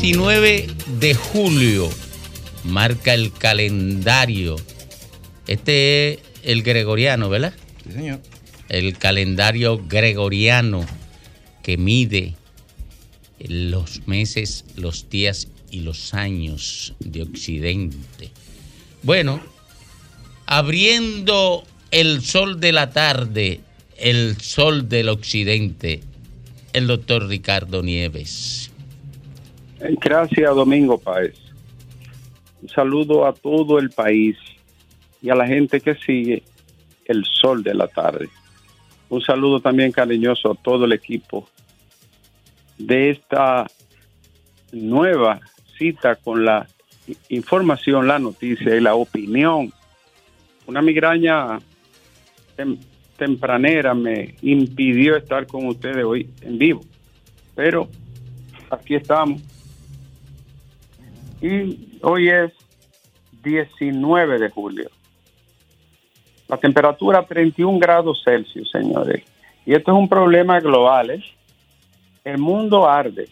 ...19 de julio... ...marca el calendario... ...este es el gregoriano, ¿verdad? Sí, señor. El calendario gregoriano... ...que mide... ...los meses, los días y los años de Occidente. Bueno, abriendo el sol de la tarde, el sol del Occidente, el doctor Ricardo Nieves. Gracias, Domingo Páez. Un saludo a todo el país y a la gente que sigue el sol de la tarde. Un saludo también cariñoso a todo el equipo de esta nueva cita con la información, la noticia y la opinión. Una migraña tempranera me impidió estar con ustedes hoy en vivo, pero aquí estamos. Y hoy es 19 de julio. La temperatura 31 grados Celsius, señores. Y esto es un problema global. ¿eh? El mundo arde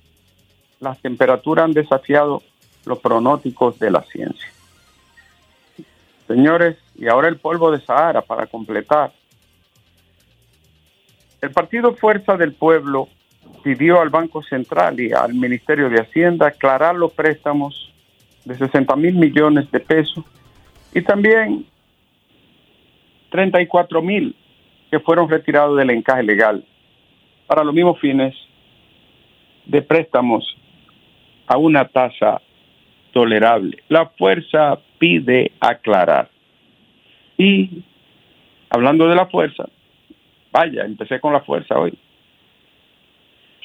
las temperaturas han desafiado los pronósticos de la ciencia. Señores, y ahora el polvo de Sahara para completar. El partido Fuerza del Pueblo pidió al Banco Central y al Ministerio de Hacienda aclarar los préstamos de 60 mil millones de pesos y también 34 mil que fueron retirados del encaje legal para los mismos fines de préstamos a una tasa tolerable. La fuerza pide aclarar. Y hablando de la fuerza, vaya, empecé con la fuerza hoy.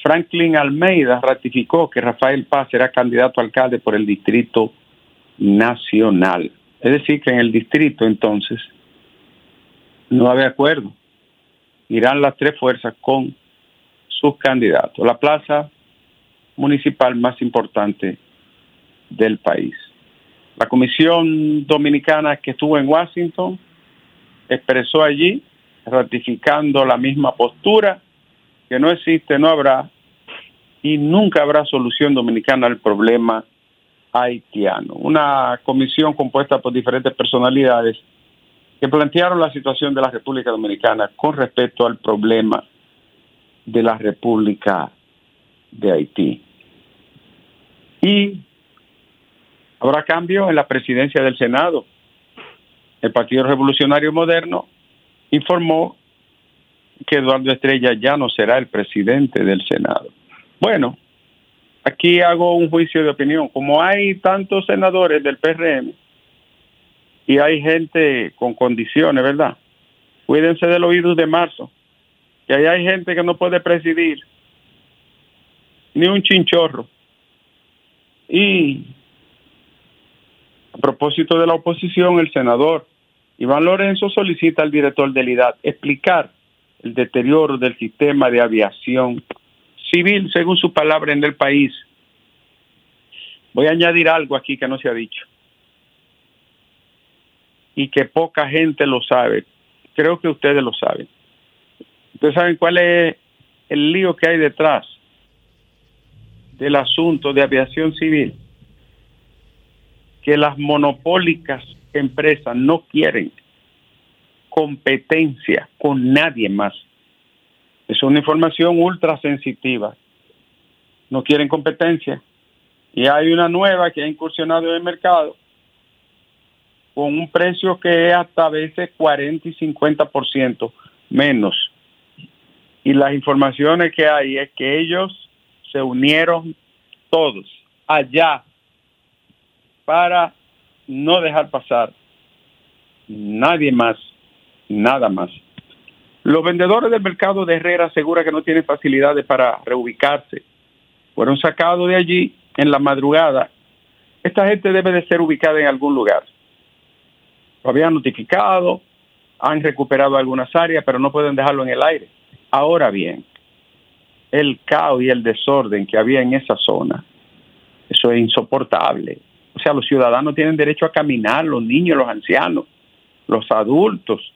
Franklin Almeida ratificó que Rafael Paz será candidato a alcalde por el Distrito Nacional. Es decir, que en el distrito entonces no había acuerdo. Irán las tres fuerzas con sus candidatos. La plaza municipal más importante del país. La Comisión Dominicana que estuvo en Washington expresó allí, ratificando la misma postura, que no existe, no habrá y nunca habrá solución dominicana al problema haitiano. Una comisión compuesta por diferentes personalidades que plantearon la situación de la República Dominicana con respecto al problema de la República de Haití. Y habrá cambio en la presidencia del Senado. El Partido Revolucionario Moderno informó que Eduardo Estrella ya no será el presidente del Senado. Bueno, aquí hago un juicio de opinión. Como hay tantos senadores del PRM y hay gente con condiciones, ¿verdad? Cuídense del oído de marzo, que ahí hay gente que no puede presidir ni un chinchorro. Y a propósito de la oposición, el senador Iván Lorenzo solicita al director del IDAD explicar el deterioro del sistema de aviación civil, según su palabra, en el país. Voy a añadir algo aquí que no se ha dicho y que poca gente lo sabe. Creo que ustedes lo saben. Ustedes saben cuál es el lío que hay detrás del asunto de aviación civil, que las monopólicas empresas no quieren competencia con nadie más. Es una información ultra sensitiva. No quieren competencia. Y hay una nueva que ha incursionado en el mercado con un precio que es hasta a veces 40 y 50% menos. Y las informaciones que hay es que ellos se unieron todos allá para no dejar pasar nadie más, nada más. Los vendedores del mercado de Herrera aseguran que no tienen facilidades para reubicarse. Fueron sacados de allí en la madrugada. Esta gente debe de ser ubicada en algún lugar. Lo habían notificado, han recuperado algunas áreas, pero no pueden dejarlo en el aire. Ahora bien, el caos y el desorden que había en esa zona. Eso es insoportable. O sea, los ciudadanos tienen derecho a caminar, los niños, los ancianos, los adultos,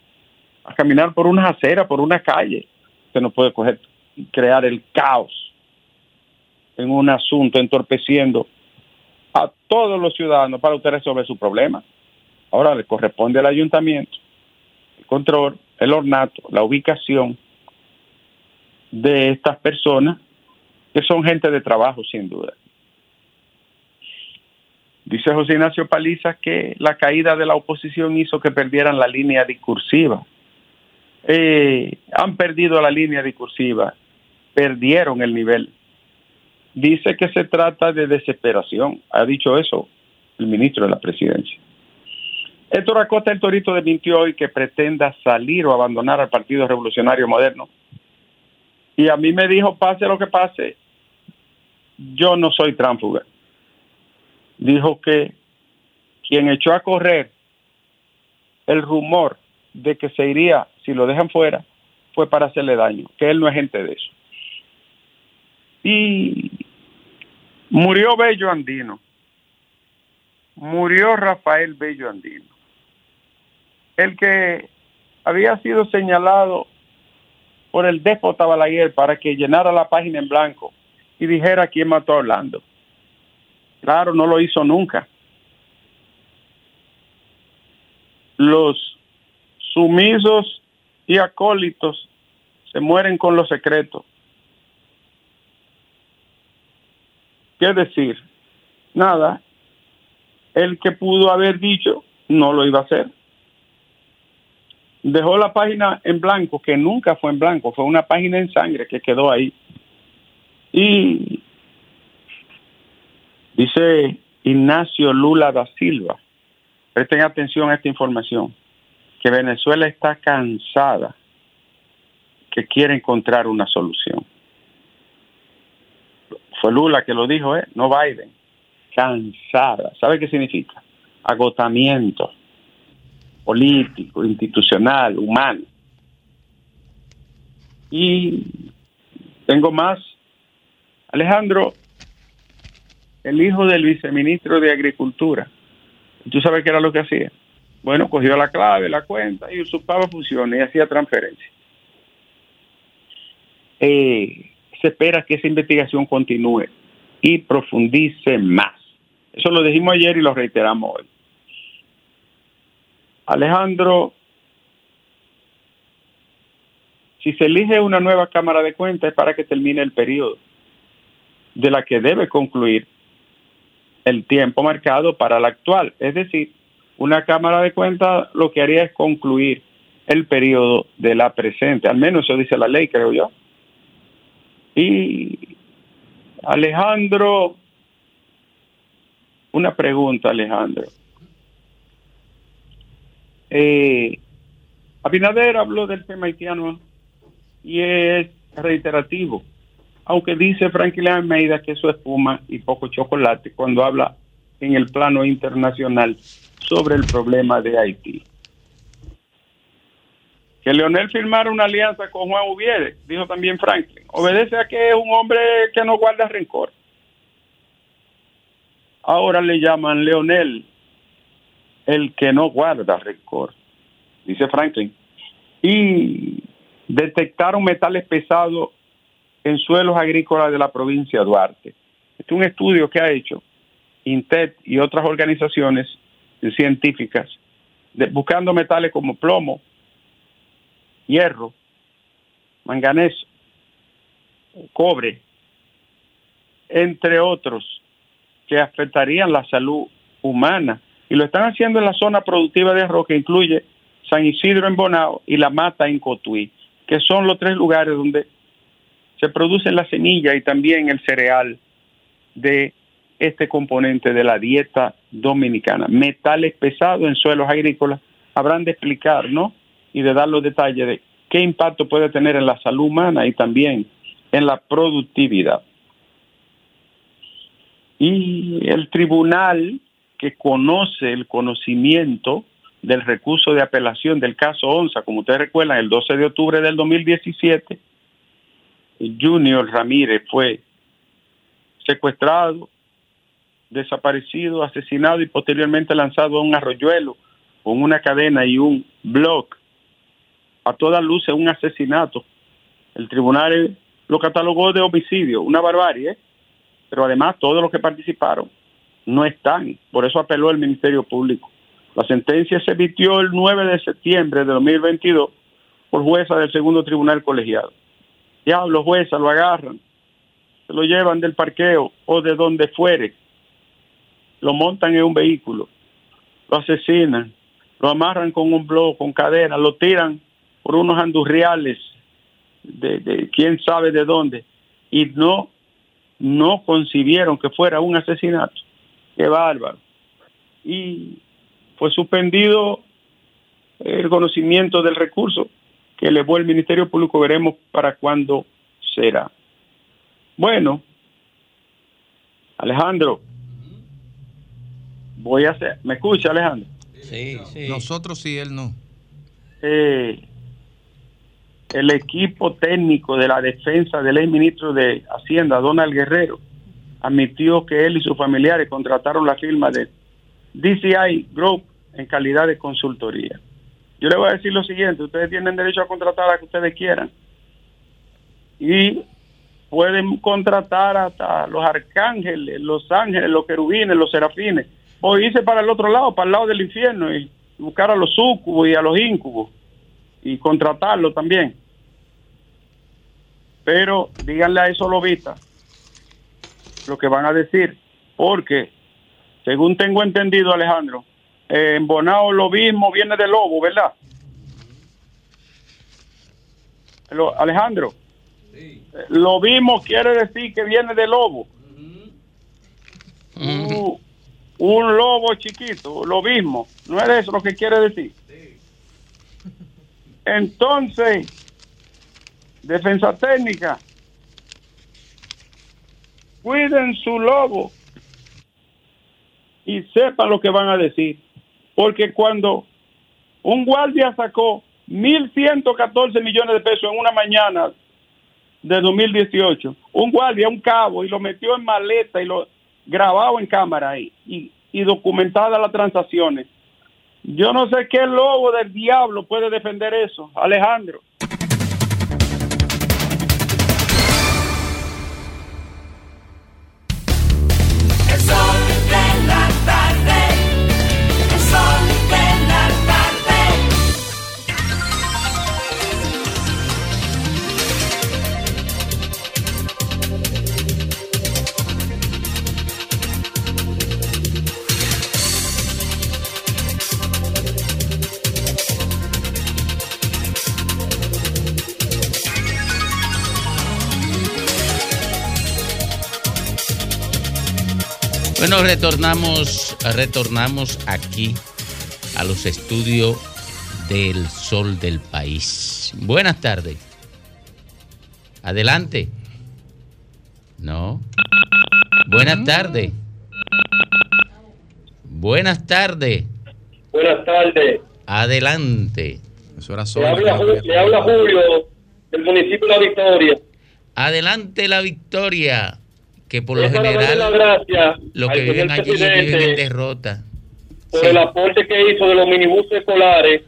a caminar por una acera, por una calle. Usted no puede coger crear el caos en un asunto entorpeciendo a todos los ciudadanos para usted resolver su problema. Ahora le corresponde al ayuntamiento el control, el ornato, la ubicación de estas personas que son gente de trabajo sin duda. Dice José Ignacio Paliza que la caída de la oposición hizo que perdieran la línea discursiva. Eh, han perdido la línea discursiva, perdieron el nivel. Dice que se trata de desesperación. Ha dicho eso el ministro de la presidencia. Héctor Acosta, el torito, desmintió hoy que pretenda salir o abandonar al Partido Revolucionario Moderno. Y a mí me dijo, pase lo que pase, yo no soy tránfuga. Dijo que quien echó a correr el rumor de que se iría si lo dejan fuera fue para hacerle daño, que él no es gente de eso. Y murió Bello Andino, murió Rafael Bello Andino, el que había sido señalado por el déspota Balaguer para que llenara la página en blanco y dijera quién mató a Orlando. Claro, no lo hizo nunca. Los sumisos y acólitos se mueren con los secretos. ¿Qué decir? Nada. El que pudo haber dicho no lo iba a hacer. Dejó la página en blanco, que nunca fue en blanco, fue una página en sangre que quedó ahí. Y dice Ignacio Lula da Silva, presten atención a esta información, que Venezuela está cansada, que quiere encontrar una solución. Fue Lula que lo dijo, ¿eh? no Biden. Cansada. ¿Sabe qué significa? Agotamiento político, institucional, humano. Y tengo más Alejandro, el hijo del viceministro de Agricultura, ¿tú sabes qué era lo que hacía? Bueno, cogió la clave, la cuenta y usurpaba funciones y hacía transferencia. Eh, se espera que esa investigación continúe y profundice más. Eso lo dijimos ayer y lo reiteramos hoy. Alejandro, si se elige una nueva Cámara de Cuentas es para que termine el periodo de la que debe concluir el tiempo marcado para la actual. Es decir, una Cámara de Cuentas lo que haría es concluir el periodo de la presente. Al menos eso dice la ley, creo yo. Y Alejandro, una pregunta, Alejandro. Eh, Abinader habló del tema haitiano y es reiterativo aunque dice Franklin Almeida que eso es espuma y poco chocolate cuando habla en el plano internacional sobre el problema de Haití. Que Leonel firmara una alianza con Juan Ubiere, dijo también Franklin, obedece a que es un hombre que no guarda rencor. Ahora le llaman Leonel el que no guarda rencor, dice Franklin. Y detectaron metales pesados en suelos agrícolas de la provincia de Duarte. Este es un estudio que ha hecho INTET y otras organizaciones científicas buscando metales como plomo, hierro, manganeso, cobre, entre otros, que afectarían la salud humana. Y lo están haciendo en la zona productiva de arroz que incluye San Isidro en Bonao y La Mata en Cotuí, que son los tres lugares donde se produce la semilla y también el cereal de este componente de la dieta dominicana. Metales pesados en suelos agrícolas habrán de explicar, ¿no? Y de dar los detalles de qué impacto puede tener en la salud humana y también en la productividad. Y el tribunal que conoce el conocimiento del recurso de apelación del caso ONSA, como ustedes recuerdan, el 12 de octubre del 2017, Junior Ramírez fue secuestrado, desaparecido, asesinado y posteriormente lanzado a un arroyuelo con una cadena y un blog. A todas luces un asesinato. El tribunal lo catalogó de homicidio, una barbarie, pero además todos los que participaron no están. Por eso apeló el Ministerio Público. La sentencia se emitió el 9 de septiembre de 2022 por jueza del segundo tribunal colegiado. Ya los jueces lo agarran, se lo llevan del parqueo o de donde fuere, lo montan en un vehículo, lo asesinan, lo amarran con un blog, con cadena, lo tiran por unos andurriales de, quién sabe de dónde y no no concibieron que fuera un asesinato. Qué bárbaro. Y fue suspendido el conocimiento del recurso que elevó el Ministerio Público. Veremos para cuándo será. Bueno, Alejandro, voy a hacer. ¿Me escucha, Alejandro? Sí, sí. Nosotros sí, él no. Eh, el equipo técnico de la defensa del ex ministro de Hacienda, Donald Guerrero, admitió que él y sus familiares contrataron la firma de DCI Group en calidad de consultoría. Yo le voy a decir lo siguiente, ustedes tienen derecho a contratar a que ustedes quieran y pueden contratar hasta los arcángeles, los ángeles, los querubines, los serafines, o irse para el otro lado, para el lado del infierno y buscar a los sucubos y a los íncubos y contratarlo también. Pero díganle a eso lo vista lo que van a decir, porque según tengo entendido, Alejandro, en Bonao lo mismo viene de lobo, ¿verdad? Lo, Alejandro, lo mismo quiere decir que viene de lobo. Un lobo chiquito, lo mismo, no es eso lo que quiere decir. Entonces, defensa técnica, cuiden su lobo y sepan lo que van a decir. Porque cuando un guardia sacó 1.114 millones de pesos en una mañana de 2018, un guardia, un cabo, y lo metió en maleta y lo grabado en cámara ahí, y, y documentadas las transacciones. Yo no sé qué lobo del diablo puede defender eso, Alejandro. Bueno, retornamos, retornamos aquí a los estudios del Sol del País. Buenas tardes. Adelante. No. Buenas tardes. Buenas tardes. Buenas tardes. Adelante. Eso era Le solo. habla, Ju- le habla Julio del municipio de La Victoria. Adelante la victoria. Que por lo general los que viven señor allí viven en derrota. por Sí. el aporte que hizo de los minibuses escolares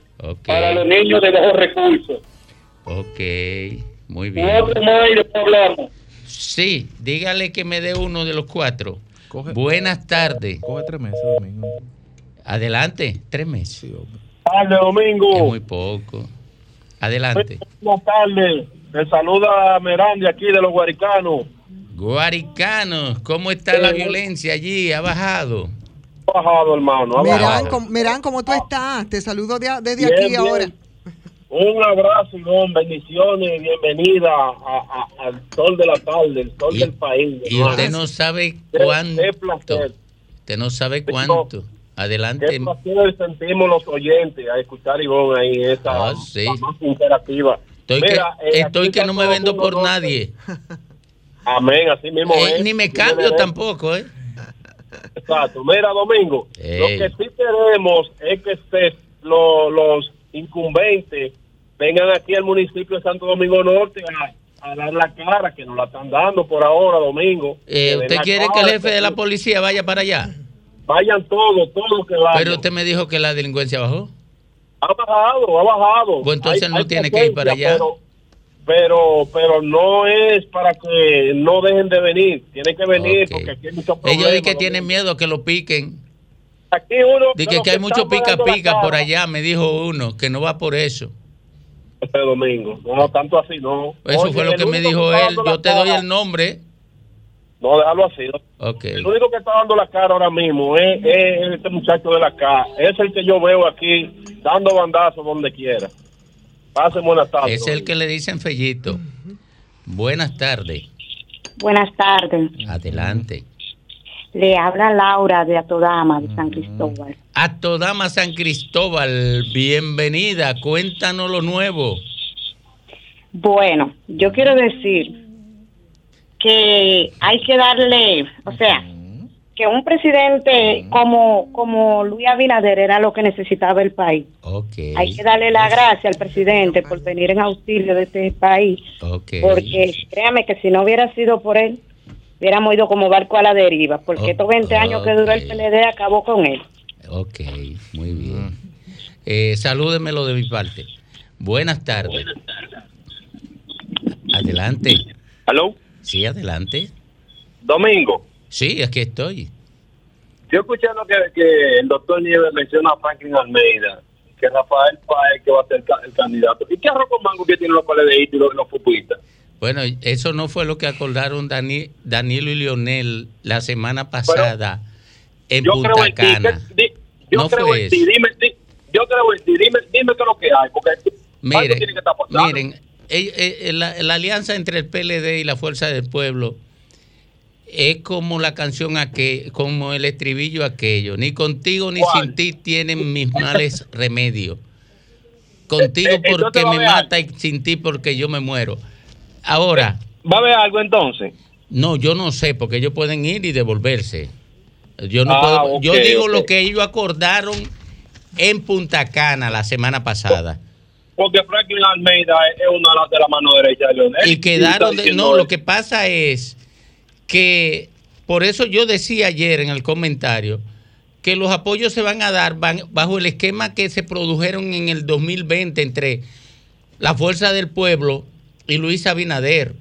para los niños de bajos recursos. Ok. Muy bien. Cuatro más y después hablamos. Sí, dígale que me dé uno de los cuatro. Coge- Buenas tardes. Coge tres meses, Domingo. Adelante, tres meses. Sí. Tarde, Es Domingo. muy poco. Adelante. Buenas tardes. Me saluda Merán de aquí de los Guaricanos. Guaricanos, ¿cómo está la violencia allí? ¿Ha bajado? Bajado, hermano. ha Merán, bajado. ¿cómo, Merán, ¿cómo tú estás? Te saludo de- desde Bien, aquí bien. ahora. Un abrazo, don, bendiciones, bienvenida a- a- al sol de la tarde, el sol Y, del país. y hermano. usted no sabe Qué- cuánto. Qué placer, Usted no sabe cuánto. qué Adelante. placer sentimos los oyentes a escuchar a Ivonne ahí, esa Ah, sí. más interactiva. Estoy Mira, que, eh, estoy que no me vendo por nadie. Amén, así mismo Eh, es. ni me cambio tampoco, ¿eh? Exacto. Mira, Domingo, Ey. lo que sí queremos es que lo- los incumbentes vengan aquí al municipio de Santo Domingo Norte a, a dar la cara, que nos la están dando por ahora, domingo. Eh, ¿Usted quiere que el jefe de la policía vaya para allá? Vayan todos, todos que vayan. Pero usted me dijo que la delincuencia bajó. Ha bajado, ha bajado. Pues entonces Hay- no hay tiene que ir para allá. Pero, pero, pero no es para que no dejen de venir. Tienen que venir Ok. porque aquí hay muchos problemas. Ellos dicen que tienen miedo que lo piquen. Aquí uno. Dice que, que hay mucho pica pica por allá, me dijo uno, que no va por eso. Este domingo. No, tanto así, no. Eso Oye, fue lo que me dijo está él. Yo te doy cara- el nombre. No, déjalo así. ¿no? Ok. El único que está dando la cara ahora mismo es, es este muchacho de la cara. Es el que yo veo aquí dando bandazos donde quiera. Pasen buenas tardes. Es el que le dicen Fellito. Buenas tardes. Buenas tardes. Adelante. Le habla Laura de Atodama, de San Cristóbal. A Todama San Cristóbal, bienvenida. Cuéntanos lo nuevo. Bueno, yo quiero decir que hay que darle, o sea, que un presidente como, como Luis Abinader era lo que necesitaba el país. Hay que darle la gracia al presidente por venir en auxilio de este país, porque créame que si no hubiera sido por él, hubiéramos ido como barco a la deriva, porque Oh, estos 20 años que duró el. PLD acabó con él. Ok, muy bien. Eh, salúdemelo de mi parte. Buenas tardes. Adelante. ¿Aló? Sí, adelante. Domingo. Sí, aquí estoy. Yo escuché lo que, que el doctor Nieves menciona a Franklin Almeida, que Rafael Paez que va a ser el candidato. ¿Y qué arroz con mango que tienen los PLDistas y los, los futbolistas? Bueno, eso no fue lo que acordaron Dani- Danilo y Lionel la semana pasada en Yo Punta creo en ti. Cana. que- di- yo No creo fue en ti. eso. Dime, di- yo creo en ti. Dime, dime qué es lo que hay. Porque algo Miren, tiene que estar pasando. miren eh, eh, la, la alianza entre el PLD y la Fuerza del Pueblo es como la canción aquel, como el estribillo aquello. Ni contigo ni ¿Cuál? sin ti tienen mis males remedio. Contigo Eh, eh, porque me mata y sin ti porque yo me muero. Ahora, ¿Va a haber algo entonces? no, yo no sé, porque ellos pueden ir y devolverse. Yo no Ah, puedo, yo digo lo que ellos acordaron en Punta Cana la semana pasada. Porque Franklin Almeida es una de la mano derecha de Leonel. Y quedaron de, no, lo que pasa es que por eso yo decía ayer en el comentario que los apoyos se van a dar van- bajo el esquema que se produjeron en el 2020 entre la Fuerza del Pueblo y Luis Abinader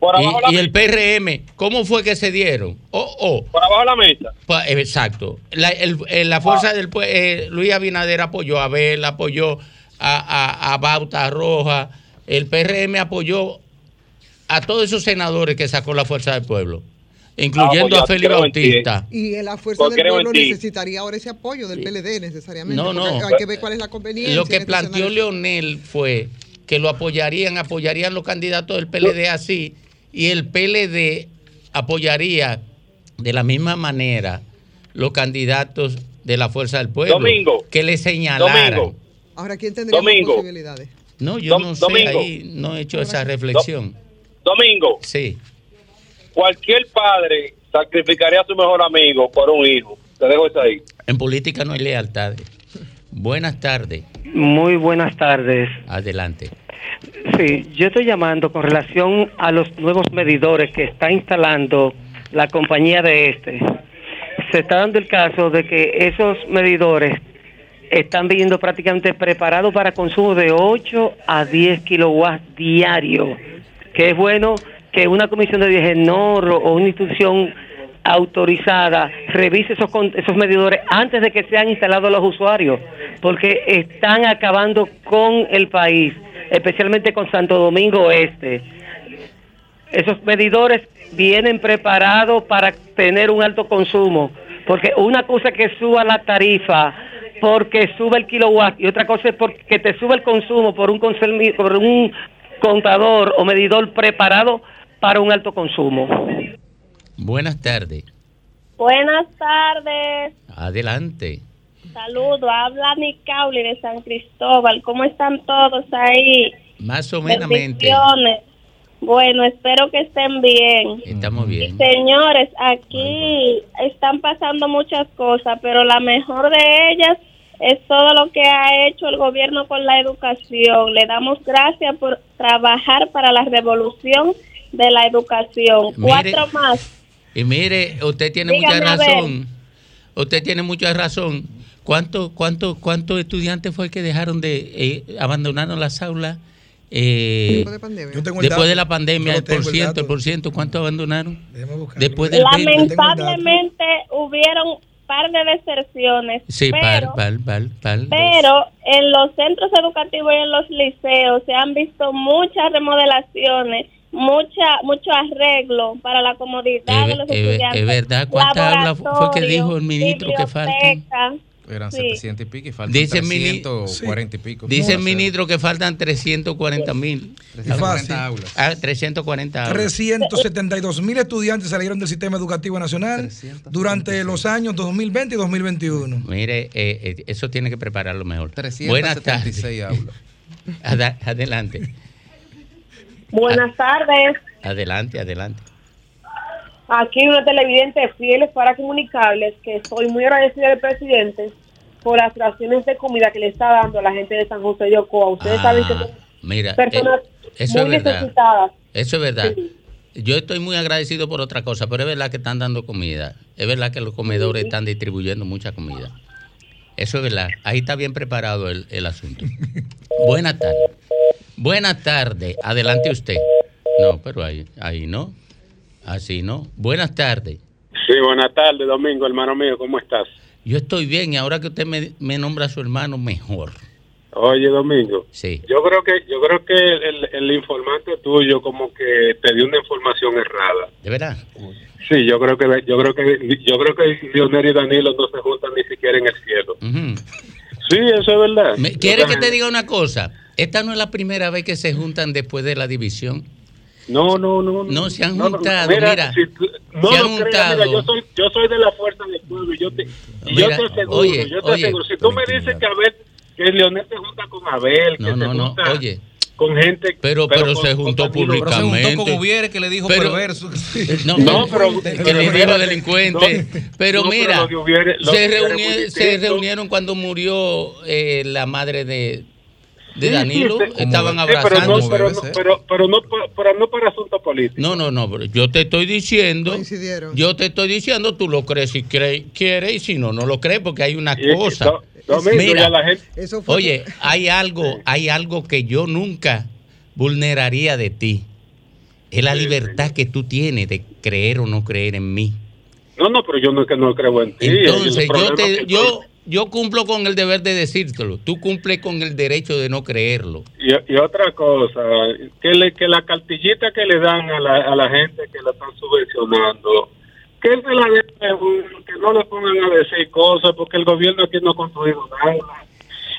Por abajo y, el PRM. ¿Cómo fue que se dieron? Oh, oh. Por abajo de la mesa. Pa- eh, Exacto. La, el- eh, la fuerza del pue- eh, Luis Abinader apoyó a Abel, apoyó a, a, a Bauta Roja, el PRM apoyó a todos esos senadores que sacó la fuerza del pueblo, incluyendo Ah, pues a Félix. Bautista. Y en la fuerza Pues del pueblo necesitaría ahora ese apoyo del PLD necesariamente. No, no. porque Hay que ver cuál es la conveniencia. Lo que este planteó escenario. Leonel fue que lo apoyarían, apoyarían los candidatos del PLD así, y el PLD apoyaría de la misma manera los candidatos de la Fuerza del Pueblo. Domingo. Que le señalaran. Domingo. Ahora, ¿quién tendría Domingo. posibilidades? No, yo Dom- no sé, Domingo. ahí no he hecho esa reflexión. Domingo, Sí. cualquier padre sacrificaría a su mejor amigo por un hijo. Te dejo eso ahí. En política no hay lealtades. Buenas tardes. Muy buenas tardes. Adelante. Sí, yo estoy llamando con relación a los nuevos medidores que está instalando la compañía de este. Se está dando el caso de que esos medidores están viniendo prácticamente preparados para consumo de 8 a 10 kilowatts diarios, que es bueno que una comisión de Digenor o una institución autorizada revise esos, esos medidores antes de que sean instalados los usuarios, porque están acabando con el país, especialmente con Santo Domingo Este. Esos medidores vienen preparados para tener un alto consumo, porque una cosa es que suba la tarifa porque sube el kilowatt y otra cosa es porque te sube el consumo por un, por un contador o medidor preparado para un alto consumo. Buenas tardes. Buenas tardes, Adelante. saludo, habla Nicauli de San Cristóbal, ¿cómo están todos ahí? Más o menos. Bueno, espero que estén bien. Estamos bien. Señores, aquí están pasando muchas cosas, pero la mejor de ellas es todo lo que ha hecho el gobierno con la educación. Le damos gracias por trabajar para la revolución de la educación. Mire, Cuatro más. Y mire, usted tiene Dígame, mucha razón. Usted tiene mucha razón. ¿Cuántos cuánto, cuántos estudiantes fue que dejaron de eh, abandonaron las aulas? eh, Después de pandemia. Yo tengo el después de la pandemia, Yo el por ciento, el por ciento, ¿cuántos abandonaron? Después del 20. Lamentablemente hubieron par de deserciones, Sí, pero, en los centros educativos y en los liceos se han visto muchas remodelaciones, mucha mucho arreglo para la comodidad Es de los es estudiantes. es verdad. ¿Cuántas aulas fue- fue que dijo el ministro que faltan? Eran Sí. 700 y pico y faltan Dice el mini- 340 y pico. Dice el ministro que faltan 340 mil. 340 aulas. Ah, 340 aulas. 372 mil estudiantes salieron del sistema educativo nacional durante los años 2020 y 2021. Mire, eh, eh, eso tiene que prepararlo mejor. Buenas tardes. 376 aulas. Ada- adelante, Buenas tardes. adelante, adelante. Aquí una televidente fieles para comunicarles que estoy muy agradecida del presidente por las raciones de comida que le está dando a la gente de San José de Ocoa. Ustedes saben que Ah, son mira, personas eh, eso es muy verdad. necesitadas. Eso es verdad. Yo estoy muy agradecido por otra cosa, pero es verdad que están dando comida. Es verdad que los comedores están distribuyendo mucha comida. Eso es verdad. Ahí está bien preparado el, el asunto. Buenas tardes. Buenas tardes. Adelante usted. No, pero ahí, ahí no. Así no. Buenas tardes. Sí, buenas tardes, Domingo, hermano mío, ¿cómo estás? Yo estoy bien y ahora que usted me, me nombra a su hermano, mejor. Oye, Domingo, Sí. yo creo que yo creo que el, el informante tuyo como que te dio una información errada. ¿De verdad? Sí, yo creo que yo creo que yo creo que Leonel y Danilo no se juntan ni siquiera en el cielo. Sí, eso es verdad. Me- ¿Quiere O sea, que te diga una cosa? Esta no es la primera vez que se juntan después de la división. No, no, no. No, se han No, no, juntado, mira, mira. si tú- no se han lo creas, mira, juntado. yo soy yo soy de la fuerza del pueblo y yo te y yo Mira, te aseguro, oye, yo te oye. aseguro, si tú me dices que a ver que Leonel se junta con Abel, que No, se no, no. junta Oye, con gente pero, pero, con- se con juntó Danilo. Pero se juntó públicamente. con Ubiere que le dijo Pero- perverso. No, No, no, pero- que pero le dijo delincuente. No, pero no, pero mira, se, reunieron cuando murió eh, la madre de, de Danilo. sí, sí. Estaban Sí, pero no, abrazándose. pero, no, pero, pero no, pero no para asuntos políticos. No, no, no, pero yo te estoy diciendo, Coincidieron. yo te estoy diciendo, tú lo crees si cre- quieres y si no, no lo crees porque hay una Y- cosa. Mira, la gente, Eso fue Oye, hay algo, hay algo que yo nunca vulneraría de ti. Es la libertad que tú tienes de creer o no creer en mí. no, no, pero yo no, es que no creo en ti. Entonces, yo te, yo, yo cumplo con el deber de decírtelo. Tú cumples con el derecho de no creerlo. Y, otra cosa, que, le, que la cartillita que le dan a la, a la gente que la están subvencionando, que se la den, que no le pongan a decir cosas, porque el gobierno aquí no ha construido nada.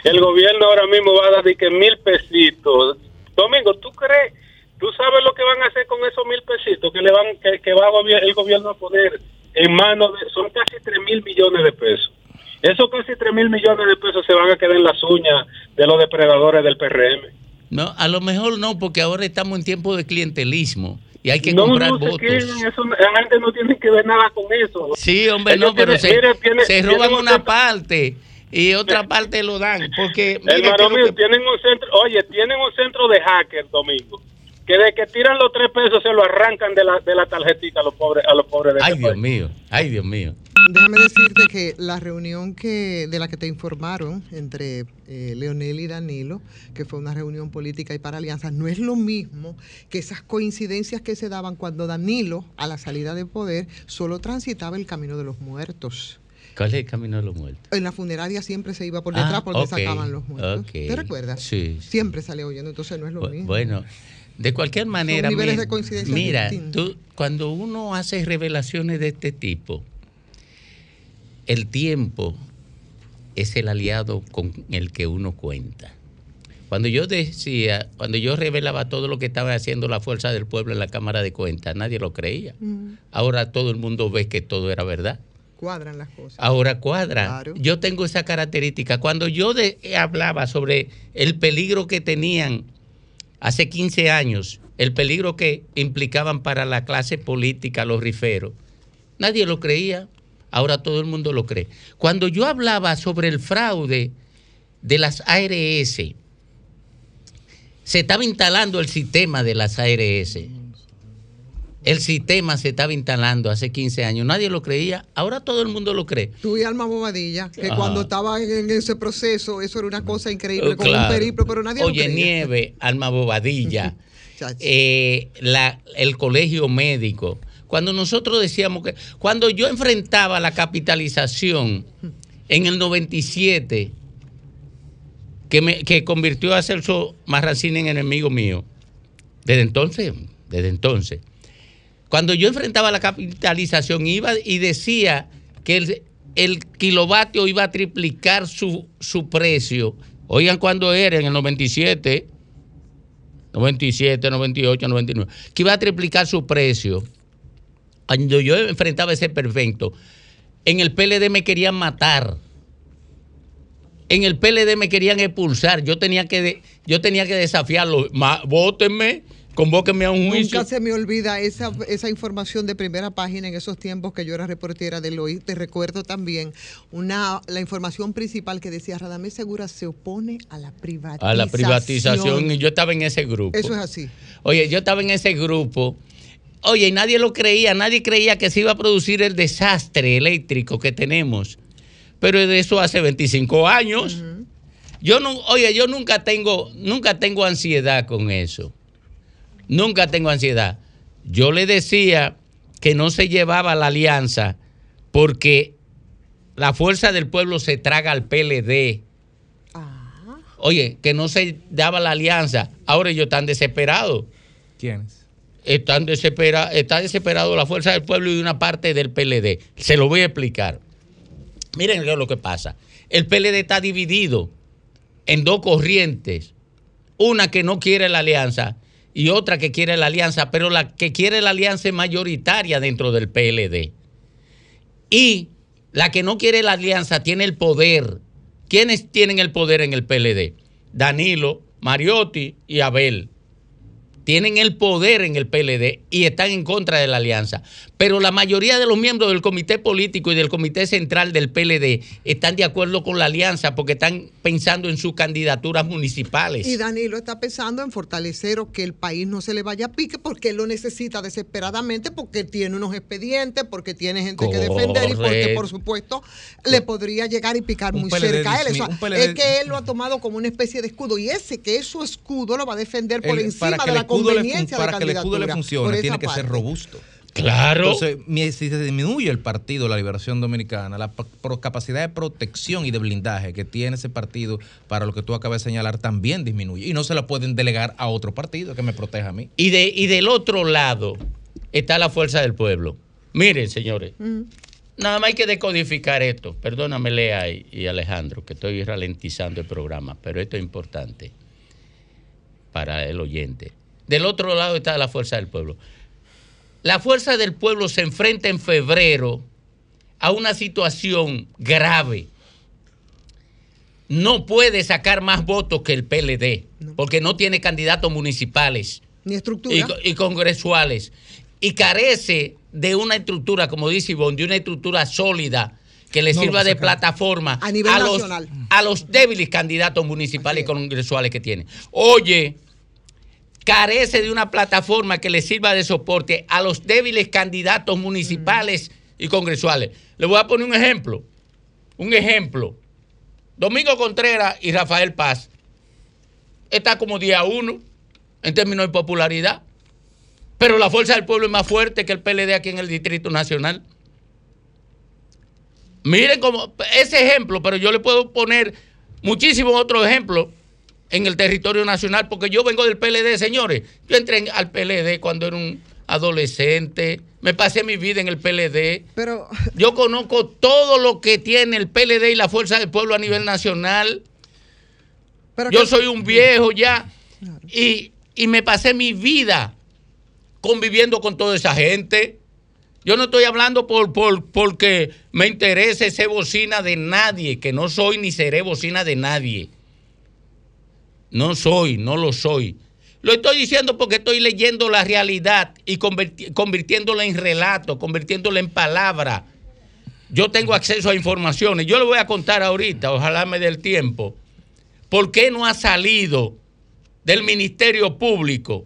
El gobierno ahora mismo va a dar de que mil pesitos. Domingo, ¿tú crees? ¿Tú sabes lo que van a hacer con esos mil pesitos que le van que, que va el gobierno a poner en manos de... Son casi tres mil millones de pesos. Esos casi tres mil millones de pesos se van a quedar en las uñas de los depredadores del PRM. No, a lo mejor no, porque ahora estamos en tiempo de clientelismo y hay que no, comprar no votos. queden, eso, la gente no tiene que ver nada con eso. Sí, hombre, Ellos no, pero tienen- se, mire, tiene- se roban un una centro- parte y otra parte lo dan. Porque mío, que- tienen un centro, oye, tienen un centro de hackers, Domingo, que de que tiran los tres pesos se lo arrancan de la, de la tarjetita a los pobres, a los pobres de Ay, este Dios país. mío, ay, Dios mío. Déjame decirte que la reunión que de la que te informaron entre eh, Leonel y Danilo, que fue una reunión política y para alianzas, no es lo mismo que esas coincidencias que se daban cuando Danilo, a la salida de poder, solo transitaba el camino de los muertos. ¿Cuál es el camino de los muertos? En la funeraria siempre se iba por Ah, detrás porque ok, sacaban los muertos. ¿Te recuerdas? Sí. Siempre sale oyendo, entonces no es lo Bu- mismo. Bueno, de cualquier manera, niveles mi- de coincidencia mira, tú, cuando uno hace revelaciones de este tipo, el tiempo es el aliado con el que uno cuenta. Cuando yo decía, cuando yo revelaba todo lo que estaba haciendo la fuerza del pueblo en la Cámara de Cuentas, nadie lo creía. Mm, Ahora todo el mundo ve que todo era verdad. cuadran las cosas. Ahora cuadra. Claro. Yo tengo esa característica. Cuando yo de- hablaba sobre el peligro que tenían hace 15 años, el peligro que implicaban para la clase política los riferos, nadie lo creía. Ahora todo el mundo lo cree. Cuando yo hablaba sobre el fraude de las ARS, se estaba instalando el sistema de las ARS. El sistema se estaba instalando hace 15 años. Nadie lo creía. Ahora todo el mundo lo cree. Tú y Alma Bobadilla, que cuando estaba en, ese proceso, eso era una cosa increíble, Oh, como un periplo, pero nadie Oye, lo creía. Nieve, Alma Bobadilla, eh, la- el colegio médico. Cuando nosotros decíamos que, cuando yo enfrentaba la capitalización en el 97, que, me, que convirtió a Celso Marracín en enemigo mío, desde entonces, desde entonces, cuando yo enfrentaba la capitalización iba y decía que el, kilovatio iba a triplicar su, su precio. Oigan cuando era en el 97, 97, 98, 99, que iba a triplicar su precio. Cuando yo enfrentaba ese perfecto, en el PLD me querían matar. En el PLD me querían expulsar. Yo tenía que, de- yo tenía que desafiarlo. Ma- Vótenme, convóquenme a un juicio. Nunca se me olvida esa, esa información de primera página en esos tiempos que yo era reportera del OI. Te recuerdo también una, la información principal que decía Radamés Segura se opone a la privatización. A la privatización. Y yo estaba en ese grupo. Eso es así. Oye, yo estaba en ese grupo. Oye, y nadie lo creía, nadie creía que se iba a producir el desastre eléctrico que tenemos. Pero de eso hace 25 años. Yo no, oye, yo nunca tengo, nunca tengo ansiedad con eso. Nunca tengo ansiedad. Yo le decía que no se llevaba la alianza porque la fuerza del pueblo se traga al PLD. Oye, que no se daba la alianza. Ahora ellos están desesperados. ¿Quiénes? Están desespera, está desesperado la fuerza del pueblo y una parte del PLD. Se lo voy a explicar. Miren lo que pasa. El PLD está dividido en dos corrientes. Una que no quiere la alianza y otra que quiere la alianza, pero la que quiere la alianza es mayoritaria dentro del PLD. Y la que no quiere la alianza tiene el poder. ¿Quiénes tienen el poder en el PLD? Danilo, Mariotti y Abel tienen el poder en el PLD y están en contra de la alianza. Pero la mayoría de los miembros del comité político y del comité central del PLD están de acuerdo con la alianza porque están pensando en sus candidaturas municipales. Y Danilo está pensando en fortalecer o que el país no se le vaya a pique porque él lo necesita desesperadamente, porque tiene unos expedientes, porque tiene gente que defender y porque, por supuesto, le podría llegar y picar Un muy PLD cerca a él. O sea, es que él lo ha tomado como una especie de escudo y ese que es su escudo lo va a defender por El- encima para de la escudo le conveniencia de la para que el escudo le candidatura. funcione, tiene que ser robusto. Claro. Entonces, si se disminuye el partido, la Liberación Dominicana, la capacidad de protección y de blindaje que tiene ese partido para lo que tú acabas de señalar también disminuye. Y no se la pueden delegar a otro partido que me proteja a mí. Y, de, y del otro lado está la fuerza del pueblo. Miren, señores, nada más hay que decodificar esto. Perdóname, Lea y, y Alejandro, que estoy ralentizando el programa, pero esto es importante para el oyente. Del otro lado está la fuerza del pueblo. La fuerza del pueblo se enfrenta en febrero a una situación grave. No puede sacar más votos que el PLD, porque no tiene candidatos municipales Ni estructura. y, co- y congresuales. Y carece de una estructura, como dice Ivonne, de una estructura sólida que le No sirva va de plataforma A nivel los, a los débiles candidatos municipales y congresuales que tiene. Oye, carece de una plataforma que le sirva de soporte a los débiles candidatos municipales y congresuales. Le voy a poner un ejemplo. Un ejemplo. Domingo Contreras y Rafael Paz está como día uno en términos de popularidad. Pero la fuerza del pueblo es más fuerte que el PLD aquí en el Distrito Nacional. Miren cómo ese ejemplo, pero yo le puedo poner muchísimos otros ejemplos en el territorio nacional, porque yo vengo del PLD, señores. Yo entré en- al PLD cuando era un adolescente, me pasé mi vida en el PLD. Pero yo conozco todo lo que tiene el PLD y la fuerza del pueblo a nivel nacional. yo que- soy un viejo ya y, y me pasé mi vida conviviendo con toda esa gente. Yo no estoy hablando por, por, porque me interese ser bocina de nadie, que no soy ni seré bocina de nadie. No soy, no lo soy. Lo estoy diciendo porque estoy leyendo la realidad y convirtiéndola en relato, convirtiéndola en palabra. yo tengo acceso a informaciones. Yo le voy a contar ahorita, ojalá me dé el tiempo, por qué no ha salido del Ministerio Público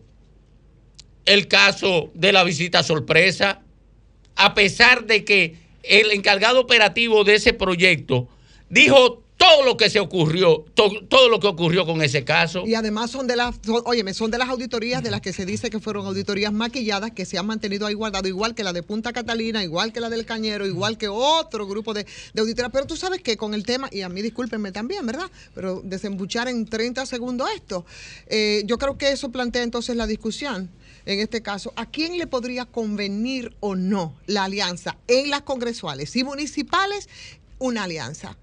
el caso de la visita sorpresa, a pesar de que el encargado operativo de ese proyecto dijo todo lo que se ocurrió, to- todo lo que ocurrió con ese caso. Y además son de las, son- óyeme, son de las auditorías de las que se dice que fueron auditorías maquilladas que se han mantenido ahí guardado, igual que la de Punta Catalina, igual que la del Cañero, igual que otro grupo de, de auditorías. Pero tú sabes que con el tema, y a mí discúlpenme también, ¿verdad? Pero desembuchar en 30 segundos esto, eh, yo creo que eso plantea entonces la discusión. En este caso, ¿a quién le podría convenir o no la alianza en las congresuales y municipales? Una alianza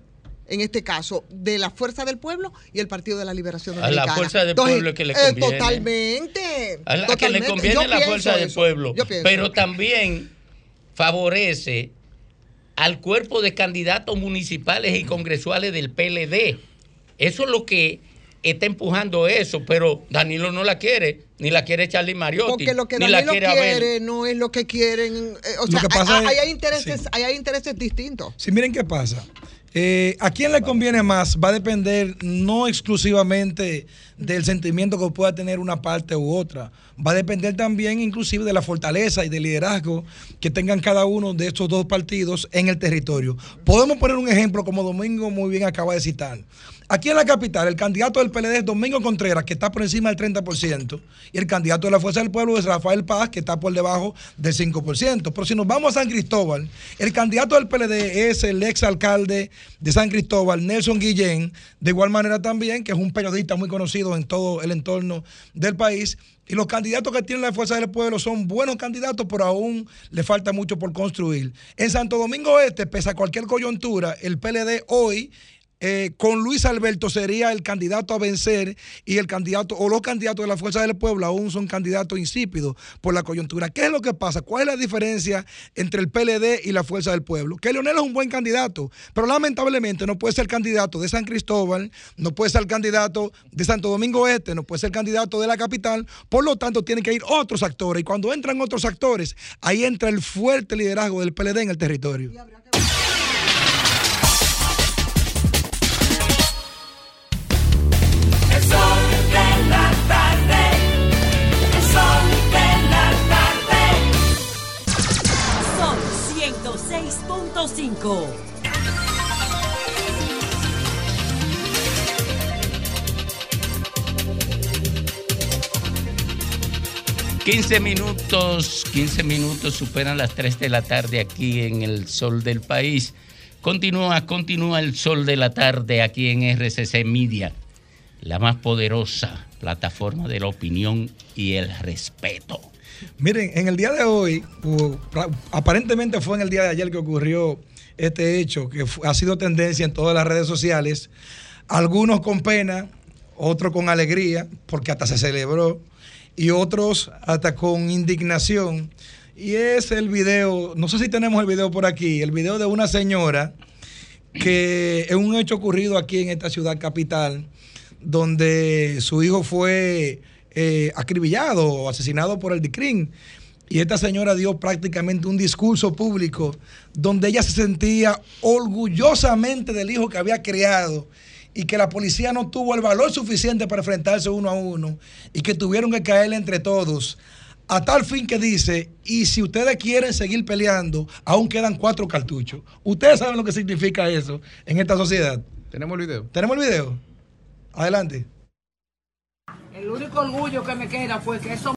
en este caso, de la Fuerza del Pueblo y el Partido de la Liberación A la Dominicana. Fuerza del Entonces, Pueblo es que le eh, conviene. totalmente. A, la- a que le totalmente. conviene Yo la pienso fuerza del eso. pueblo, Yo pero también favorece al cuerpo de candidatos municipales y congresuales del PLD. Eso es lo que está empujando eso, pero Danilo no la quiere, ni la quiere Charlie Mariotti, Porque lo que ni la Danilo quiere quiere no es lo que quieren. eh, o Lo sea, que pasa hay, es- hay- hay intereses, hay intereses distintos. Sí, miren qué pasa. Eh, ¿A quién le conviene más? Va a depender no exclusivamente del sentimiento que pueda tener una parte u otra. Va a depender también inclusive de la fortaleza y del liderazgo que tengan cada uno de estos dos partidos en el territorio. Podemos poner un ejemplo como Domingo muy bien acaba de citar. Aquí en la capital, el candidato del PLD es Domingo Contreras, que está por encima del 30%, y el candidato de la Fuerza del Pueblo es Rafael Paz, que está por debajo del 5%. Pero si nos vamos a San Cristóbal, el candidato del PLD es el ex alcalde de San Cristóbal, Nelson Guillén, de igual manera también, que es un periodista muy conocido en todo el entorno del país. Y los candidatos que tiene la Fuerza del Pueblo son buenos candidatos, pero aún le falta mucho por construir. En Santo Domingo Este, pese a cualquier coyuntura, el PLD hoy eh, con Luis Alberto sería el candidato a vencer y el candidato o los candidatos de la Fuerza del Pueblo aún son candidatos insípidos por la coyuntura. ¿Qué es lo que pasa? ¿Cuál es la diferencia entre el PLD y la Fuerza del Pueblo? Que Leonel es un buen candidato, pero lamentablemente no puede ser candidato de San Cristóbal, no puede ser candidato de Santo Domingo Este, no puede ser candidato de la capital, por lo tanto tienen que ir otros actores y cuando entran otros actores, ahí entra el fuerte liderazgo del PLD en el territorio. 106.5. 15 minutos, 15 minutos superan las 3 de la tarde aquí en el sol del país. Continúa, continúa el sol de la tarde aquí en RCC Media, la más poderosa plataforma de la opinión y el respeto. Miren, en el día de hoy, aparentemente fue en el día de ayer que ocurrió este hecho, que ha sido tendencia en todas las redes sociales, algunos con pena, otros con alegría, porque hasta se celebró, y otros hasta con indignación. Y es el video, no sé si tenemos el video por aquí, el video de una señora que es un hecho ocurrido aquí en esta ciudad capital, donde su hijo fue eh, acribillado o asesinado por el DICRIN. Y esta señora dio prácticamente un discurso público donde ella se sentía orgullosamente del hijo que había criado y que la policía no tuvo el valor suficiente para enfrentarse uno a uno y que tuvieron que caerle entre todos. A tal fin que dice, y si ustedes quieren seguir peleando, aún quedan cuatro cartuchos. Ustedes saben lo que significa eso en esta sociedad. Tenemos el video. ¿Tenemos el video? Adelante. El único orgullo que me queda fue que esos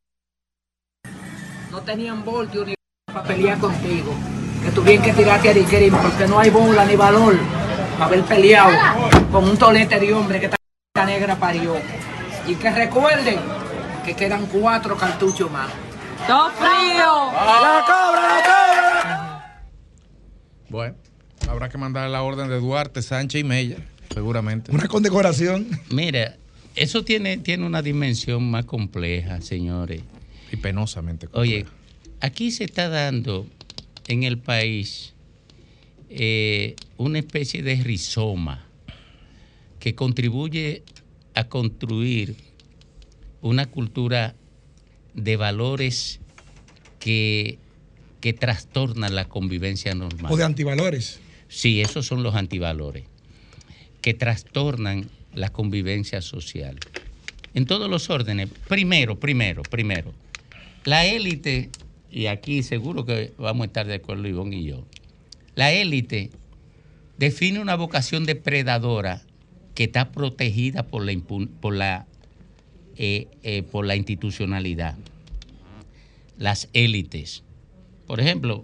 no tenían voltio ni para pelear contigo. Que tuvieron que tirarte a Diquerín porque no hay bola ni valor para haber peleado con un tolete de hombre que esta negra parió. Y que recuerden que quedan cuatro cartuchos más. ¡Todo frío! ¡La cabra, la cabra! Bueno, habrá que mandar la orden de Duarte, Sánchez y Mella, seguramente. Una condecoración. Mira, eso tiene, tiene una dimensión más compleja, señores. Y penosamente. Oye, aquí se está dando en el país eh, una especie de rizoma que contribuye a construir una cultura de valores que que trastornan la convivencia normal. O de antivalores. Sí, esos son los antivalores, que trastornan la convivencia social. En todos los órdenes, primero, primero, primero, la élite, y aquí seguro que vamos a estar de acuerdo Ivonne y yo, la élite define una vocación depredadora que está protegida por la, por la, eh, eh, por la institucionalidad. Las élites. Por ejemplo,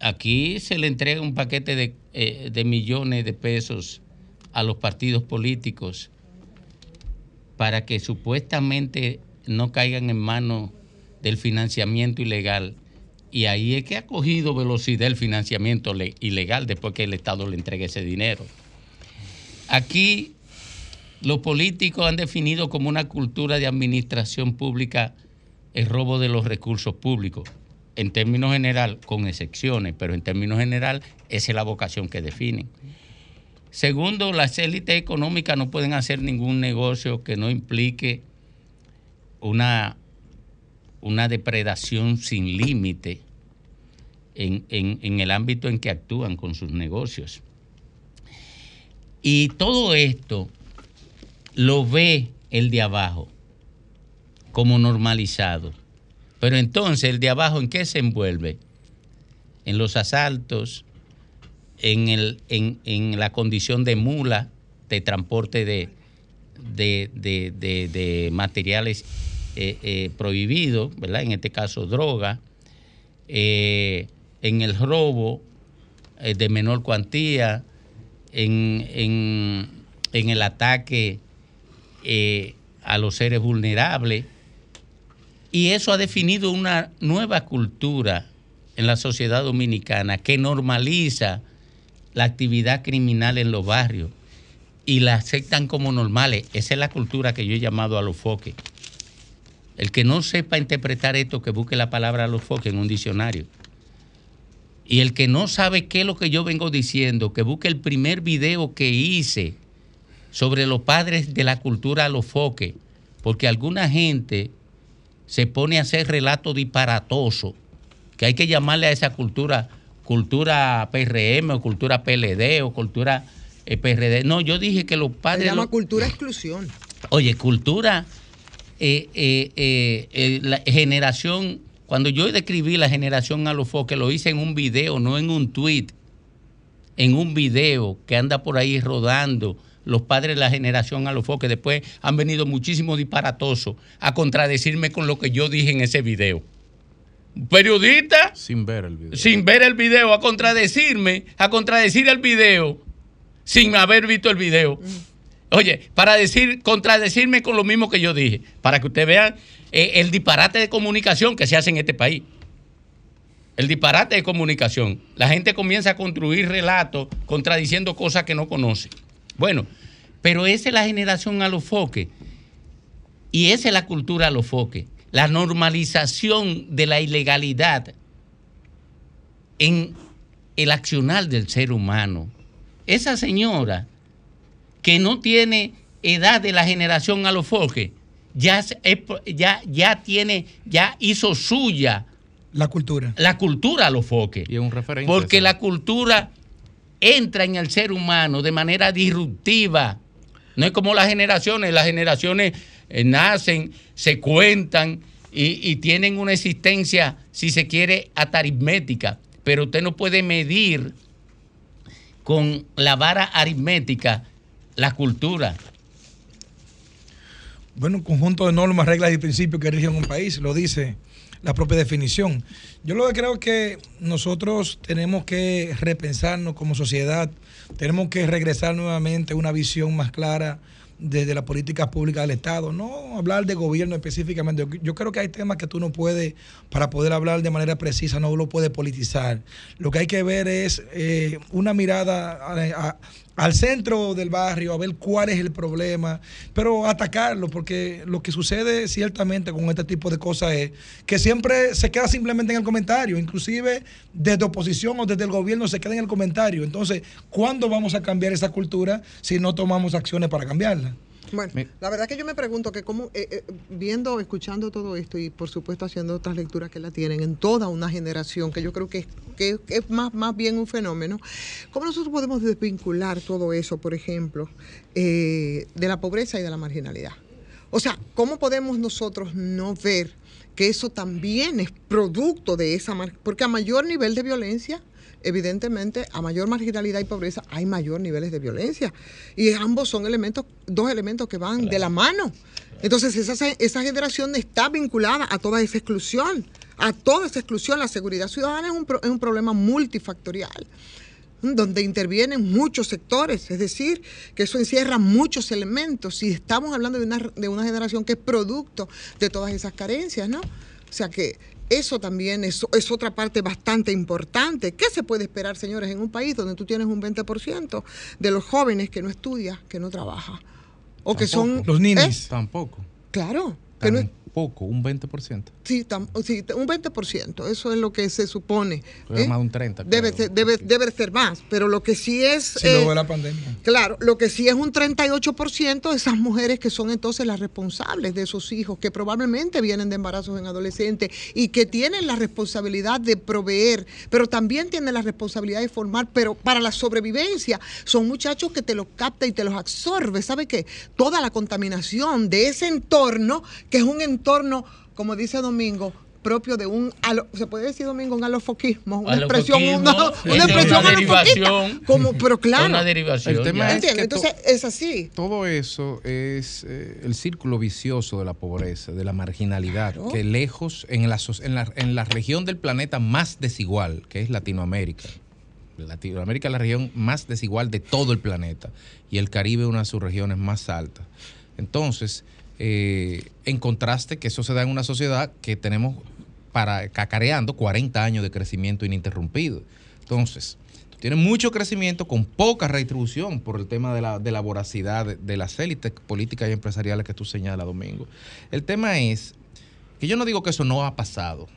aquí se le entrega un paquete de, eh, de millones de pesos a los partidos políticos para que supuestamente no caigan en manos del financiamiento ilegal. Y ahí es que ha cogido velocidad el financiamiento le- ilegal después que el Estado le entregue ese dinero. Aquí los políticos han definido como una cultura de administración pública el robo de los recursos públicos. En términos general, con excepciones, pero en términos general, esa es la vocación que definen. Segundo, las élites económicas no pueden hacer ningún negocio que no implique una, una depredación sin límite en, en- en el ámbito en que actúan con sus negocios. Y todo esto lo ve el de abajo como normalizado. Pero entonces el de abajo, ¿en qué se envuelve? En los asaltos, en, el, en, en la condición de mula de transporte de, de, de- de- de materiales eh, eh, prohibidos, ¿verdad? En este caso droga, eh, en el robo de menor cuantía, en, en- en el ataque a los seres vulnerables. Y eso ha definido una nueva cultura en la sociedad dominicana que normaliza la actividad criminal en los barrios y la aceptan como normales. Esa es la cultura que yo he llamado a los foques. El que no sepa interpretar esto, que busque la palabra a los foques en un diccionario. Y el que no sabe qué es lo que yo vengo diciendo, que busque el primer video que hice sobre los padres de la cultura a los foques, porque alguna gente se pone a hacer relatos disparatosos, que hay que llamarle a esa cultura cultura PRM o cultura PLD o cultura eh, PRD. No, yo dije que los Se padres... llama los- cultura exclusión. Oye, cultura, eh, eh, eh, la generación, cuando yo describí la generación a los foques, lo hice en un video, no en un tweet, en un video que anda por ahí rodando. Los padres de la generación a los foques, después han venido muchísimos disparatosos a contradecirme con lo que yo dije en ese video. Periodista Sin ver el video. sin ver el video, a contradecirme, a contradecir el video, sin haber visto el video. Oye, para decir, contradecirme con lo mismo que yo dije, para que ustedes vean eh, el disparate de comunicación que se hace en este país. El disparate de comunicación. La gente comienza a construir relatos contradiciendo cosas que no conoce. Bueno, pero esa es la generación a los foques. Y esa es la cultura a los foques. La normalización de la ilegalidad en el accionar del ser humano. Esa señora que no tiene edad de la generación a los foques, ya, ya, ya tiene, ya hizo suya La cultura. la cultura a los foques. Y es un referente. Porque la cultura entra en el ser humano de manera disruptiva. No es como las generaciones. Las generaciones eh, nacen, se cuentan y, y tienen una existencia, si se quiere, ataritmética. Pero usted no puede medir con la vara aritmética la cultura. Bueno, un conjunto de normas, reglas y principios que rigen un país, lo dice la propia definición. Yo lo que creo es que nosotros tenemos que repensarnos como sociedad, tenemos que regresar nuevamente a una visión más clara desde la política pública del Estado, no hablar de gobierno específicamente. Yo, creo que hay temas que tú no puedes, para poder hablar de manera precisa, no lo puedes politizar. Lo que hay que ver es eh, una mirada a- a- al centro del barrio, a ver cuál es el problema, pero atacarlo, porque lo que sucede ciertamente con este tipo de cosas es que siempre se queda simplemente en el comentario, inclusive desde oposición o desde el gobierno se queda en el comentario. Entonces, ¿cuándo vamos a cambiar esa cultura si no tomamos acciones para cambiarla? Bueno, la verdad que yo me pregunto que cómo, eh, eh, viendo, escuchando todo esto y por supuesto haciendo otras lecturas que la tienen en toda una generación, que yo creo que, es- que es más, más bien un fenómeno, ¿cómo nosotros podemos desvincular todo eso, por ejemplo, eh, de la pobreza y de la marginalidad? O sea, ¿cómo podemos nosotros no ver que eso también es producto de esa... mar- Porque a mayor nivel de violencia, evidentemente, a mayor marginalidad y pobreza, hay mayor niveles de violencia. Y ambos son elementos, dos elementos que van de la mano. Entonces, esa, esa generación está vinculada a toda esa exclusión, a toda esa exclusión. La seguridad ciudadana es un, pro- es un problema multifactorial donde intervienen muchos sectores, es decir, que eso encierra muchos elementos y estamos hablando de una, de una generación que es producto de todas esas carencias, ¿no? O sea que eso también es, es otra parte bastante importante. ¿Qué se puede esperar, señores, en un país donde tú tienes un 20% de los jóvenes que no estudia, que no trabaja? O que son... ¿eh? Tampoco. Claro. Que no es- un 20%. Sí, tam- sí, un 20%, eso es lo que se supone. ¿eh? más un 30. Debe ser, debe, debe ser más, pero lo que sí es... Sí, eh, luego de la pandemia. Claro, lo que sí es un 38% de esas mujeres que son entonces las responsables de esos hijos, que probablemente vienen de embarazos en adolescentes y que tienen la responsabilidad de proveer, pero también tienen la responsabilidad de formar, pero para la sobrevivencia son muchachos que te los capta y te los absorbe. ¿Sabe qué? Toda la contaminación de ese entorno, que es un entorno, como dice Domingo, propio de un, alo- se puede decir Domingo, un alofoquismo, una expresión, una, una expresión una derivación. Como, pero claro. Una derivación, El tema es que to- Entonces es así. Todo eso es eh, el círculo vicioso de la pobreza, de la marginalidad, Claro. que lejos, en la, en, la, en la región del planeta más desigual, que es Latinoamérica. Latinoamérica es la región más desigual de todo el planeta y el Caribe es una de sus regiones más altas. Entonces, eh, en contraste, que eso se da en una sociedad que tenemos para cacareando 40 años de crecimiento ininterrumpido. Entonces, tú tienes mucho crecimiento con poca retribución por el tema de la, de la voracidad de, de las élites políticas y empresariales que tú señalas, Domingo. El tema es que yo no digo que eso no ha pasado.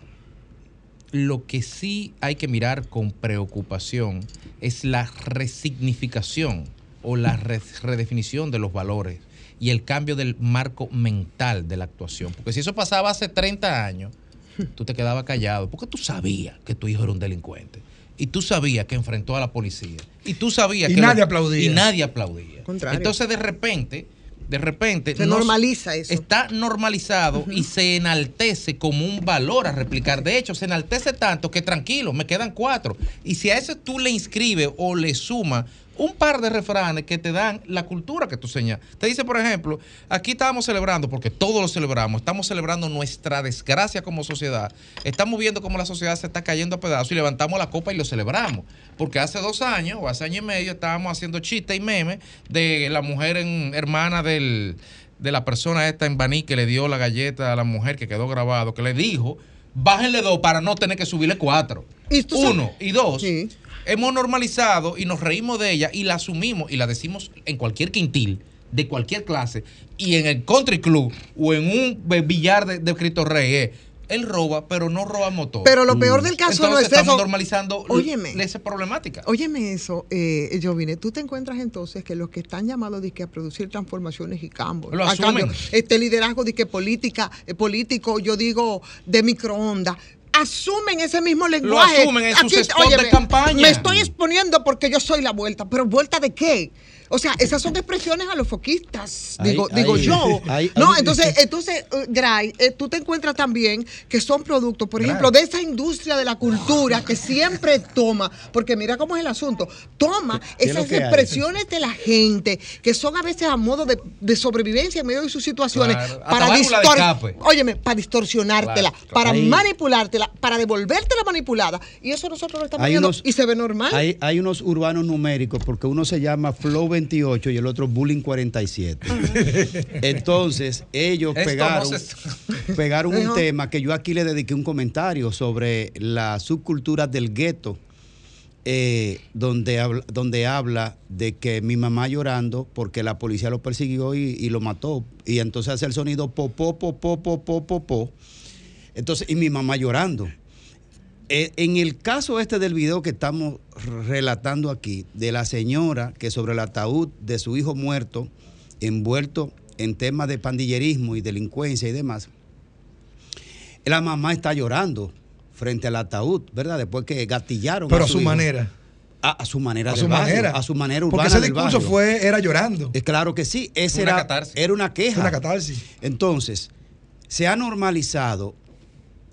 Lo que sí hay que mirar con preocupación es la resignificación o la re- redefinición de los valores y el cambio del marco mental de la actuación. Porque si eso pasaba hace 30 años, tú te quedabas callado porque tú sabías que tu hijo era un delincuente. Y tú sabías que enfrentó a la policía. Y tú sabías Y que... nadie aplaudía. Y nadie aplaudía. Contrario. Entonces, de repente, de repente... Se no- normaliza eso. Está normalizado y se enaltece como un valor a replicar. De hecho, se enaltece tanto que tranquilo, me quedan cuatro. Y si a eso tú le inscribes o le sumas un par de refranes que te dan la cultura que tú señalas. Te dice, por ejemplo, aquí estábamos celebrando, porque todos lo celebramos, estamos celebrando nuestra desgracia como sociedad. Estamos viendo cómo la sociedad se está cayendo a pedazos y levantamos la copa y lo celebramos. Porque hace dos años o hace año y medio estábamos haciendo chistes y memes de la mujer en- hermana del, de la persona esta en Baní que le dio la galleta a la mujer que quedó grabado, que le dijo, bájenle dos para no tener que subirle cuatro. Uno. Y dos, hemos normalizado y nos reímos de ella y la asumimos y la decimos en cualquier quintil de cualquier clase y en el country club o en un billar de, de Cristo Rey es, él roba, pero no roba motor. Pero lo peor del caso no es estamos eso. normalizando l- Óyeme. esa problemática. Óyeme eso, eh, Jovine, tú te encuentras entonces que los que están llamados a producir transformaciones y cambios, Lo a asumen. cambio, este liderazgo de que política, eh, político, yo digo, de microondas, asumen ese mismo lenguaje. asumen en sus spots de campaña. Me estoy exponiendo porque yo soy la vuelta, pero ¿vuelta de qué? O sea, esas son expresiones a los foquistas, Ahí- digo, digo yo. ahí- no, entonces, entonces, eh, Gray, eh, tú te encuentras también que son productos, por Gray. ejemplo, de esa industria de la cultura que siempre toma, porque mira cómo es el asunto, toma ¿Qué es lo esas hay? expresiones de la gente que son a veces a modo de, de sobrevivencia en medio de sus situaciones Claro, para válvula de distor- escape. óyeme, para distorsionártela, Claro, para manipulártela, para devolvértela manipulada. Y eso nosotros lo estamos viendo unos- y se ve normal. Hay, hay unos urbanos numéricos porque uno se llama Flow 28 y el otro Bullying 47. Entonces, ellos pegaron, pegaron un tema que yo aquí le dediqué un comentario sobre la subcultura del gueto. eh, donde, habla, donde habla de que mi mamá llorando porque la policía lo persiguió y, y lo mató. Y entonces hace el sonido po, po, po, po, po, po, po, po. Entonces, y mi mamá llorando. Eh, en el caso este del video que estamos relatando aquí, de la señora que sobre el ataúd de su hijo muerto envueltos en temas de pandillerismo y delincuencia y demás, la mamá está llorando frente al ataúd, ¿verdad? Después que gatillaron. Pero a su hijo. manera. A, a su manera A su barrio, manera. A su manera Porque urbana ese del discurso fue, era llorando. Eh, Claro que sí, ese Una era, catarsis. era una queja. Una catarsis. Entonces, se ha normalizado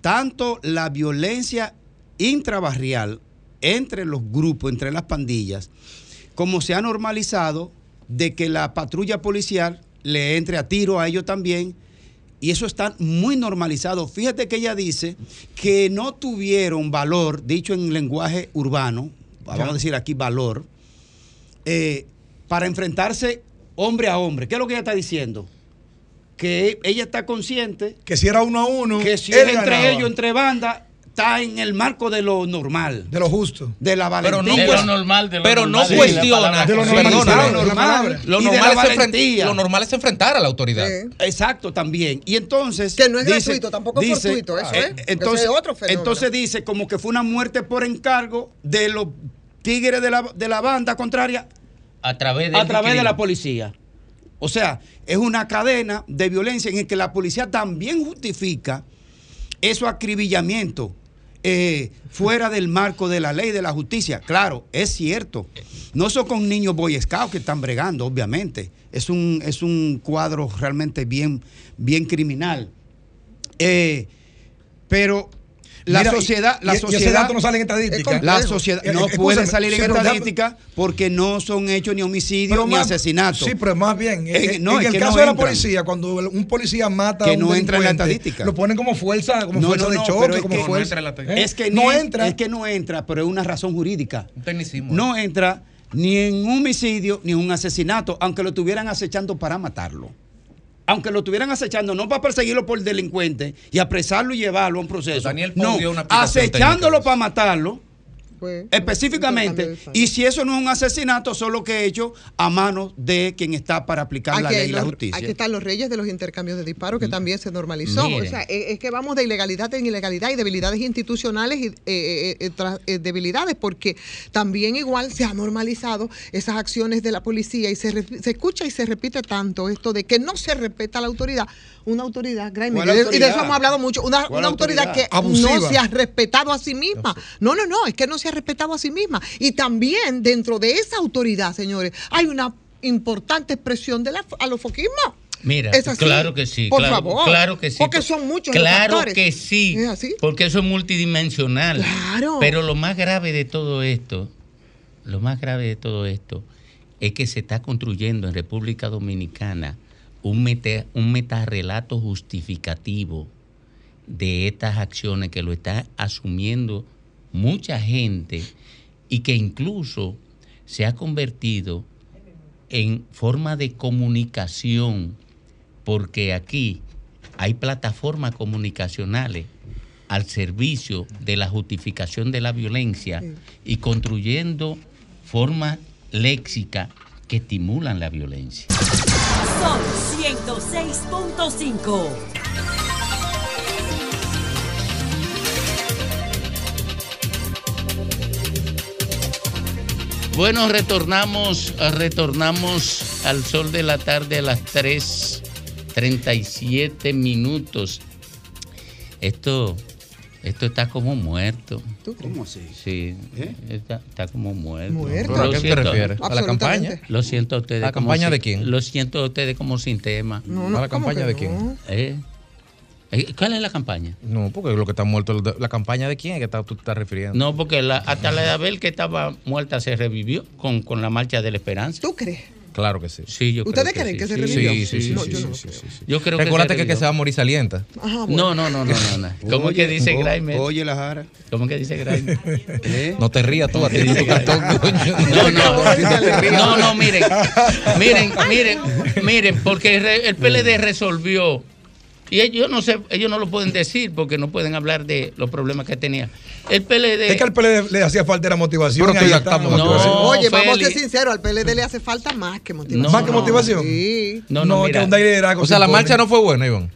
tanto la violencia intrabarrial entre los grupos, entre las pandillas, como se ha normalizado de que la patrulla policial le entre a tiro a ellos también. Y eso está muy normalizado. Fíjate que ella dice que no tuvieron valor, dicho en lenguaje urbano, vamos Ya. a decir aquí valor, eh, para enfrentarse hombre a hombre. ¿Qué es lo que ella está diciendo? Que ella está consciente Que si era uno a uno, que si es entre ganaba. ellos, entre bandas, está en el marco de lo normal. De lo justo. De la Pero valentía. no, De lo normal, de lo pero normal, no cuestiona. De lo normal. Lo normal, es enfren- valentía. lo normal es enfrentar a la autoridad. Sí. Exacto, también. Y entonces. Que no es gratuito, tampoco es fortuito, eso eh, es, que Entonces, ese es otro fenómeno. entonces dice como que fue una muerte por encargo de los tigres de la, de la banda contraria A través de a través de la policía. O sea, es una cadena de violencia en el que la policía también justifica esos acribillamientos eh, fuera del marco de la ley de la justicia. Claro, es cierto. No son con niños boy que están bregando, obviamente. Es un, es un cuadro realmente bien, bien criminal. Eh, pero la Mira, sociedad, la y- y ese sociedad, dato no sale en estadística. la sociedad Eh, no eh, puede escúchame, salir en estadística porque no son hechos ni homicidios ni asesinatos. Sí, pero más bien, Eh, en, no, en el que caso no de la policía, cuando un policía mata Que a un no entra en la estadística. Lo ponen como fuerza, como No, fuerza no, de choque, como que- fuerza. ¿eh? Es que no ni- entra. Es que no entra, pero es una razón jurídica. Un tecnicismo. No entra ni en un homicidio ni en un asesinato, aunque lo estuvieran acechando para matarlo. Aunque lo estuvieran acechando, no para perseguirlo por delincuente y apresarlo y llevarlo a un proceso. Daniel no, acechándolo técnica. para matarlo. Pues, Específicamente, y si eso no es un asesinato, solo que hecho a manos de quien está para aplicar la ley hay y la justicia. aquí están los reyes de los intercambios de disparos que también se normalizó. Miren. O sea, es, es que vamos de ilegalidad en ilegalidad y debilidades institucionales y eh, eh, eh, tras- eh, debilidades, porque también igual se ha normalizado esas acciones de la policía y se, se escucha y se repite tanto esto de que no se respeta la autoridad. Una autoridad, Graeme, ¿Cuál y de- y de autoridad? eso hemos hablado mucho, una, ¿Cuál una autoridad, autoridad? que Abusiva. no se ha respetado a sí misma. No, no, no, es que no se ha respetado a sí misma. Y también dentro de esa autoridad, señores, hay una importante expresión de la alofosquismo. Mira, ¿Es así? claro que sí. Por claro, favor. Claro que sí. Porque son muchos los Claro factores. que sí. ¿Es así? Porque eso es multidimensional. Claro. Pero lo más grave de todo esto, lo más grave de todo esto, es que se está construyendo en República Dominicana un, meta, un metarrelato justificativo de estas acciones que lo está asumiendo mucha gente y que incluso se ha convertido en forma de comunicación, porque aquí hay plataformas comunicacionales al servicio de la justificación de la violencia y construyendo formas léxicas que estimulan la violencia. Sol 106.5. Bueno, retornamos, retornamos al sol de la tarde a las 3:37 minutos. Esto, esto está como muerto. ¿Cómo así? Sí, ¿Eh? está, está como muerto. ¿Muerto? Lo ¿A qué te siento. refieres? ¿A la campaña? Lo siento a ustedes. ¿La como campaña de quién? Lo siento a ustedes como sin tema. No, no, ¿A la ¿cómo campaña de quién? ¿Eh? Eh, ¿Cuál es la campaña? No, porque lo que está muerto, la campaña de quién es que está- tú te estás refiriendo. No, porque la- hasta la de Abel que estaba muerta se revivió con, con la marcha de la esperanza. ¿Tú crees? Claro que sí. Sí, yo ¿Ustedes creen que se sí. revivió? Sí, sí, sí. No, sí, yo sí, no sí, sí, sí. Yo creo que Recuérdate se que, que se va a morir salienta. Ajá, bueno. No, no, no, no, no. no. ¿Cómo Oye, que dice Grimer? Oye, la jara. ¿Cómo que dice Grimer? ¿Eh? No te rías tú, a ti tu cartón, coño. No, no, no, no, miren, miren, miren, miren, porque el PLD resolvió, y ellos no sé, ellos no lo pueden decir porque no pueden hablar de los problemas que tenía. El PLD. Es que al PLD le hacía falta era motivación. Pero ahí motivación. No, Oye, vamos a ser sinceros, al PLD le hace falta más que motivación. ¿Más que motivación? Sí. No, no, es mira. que un O sea, se la marcha no fue buena, Iván.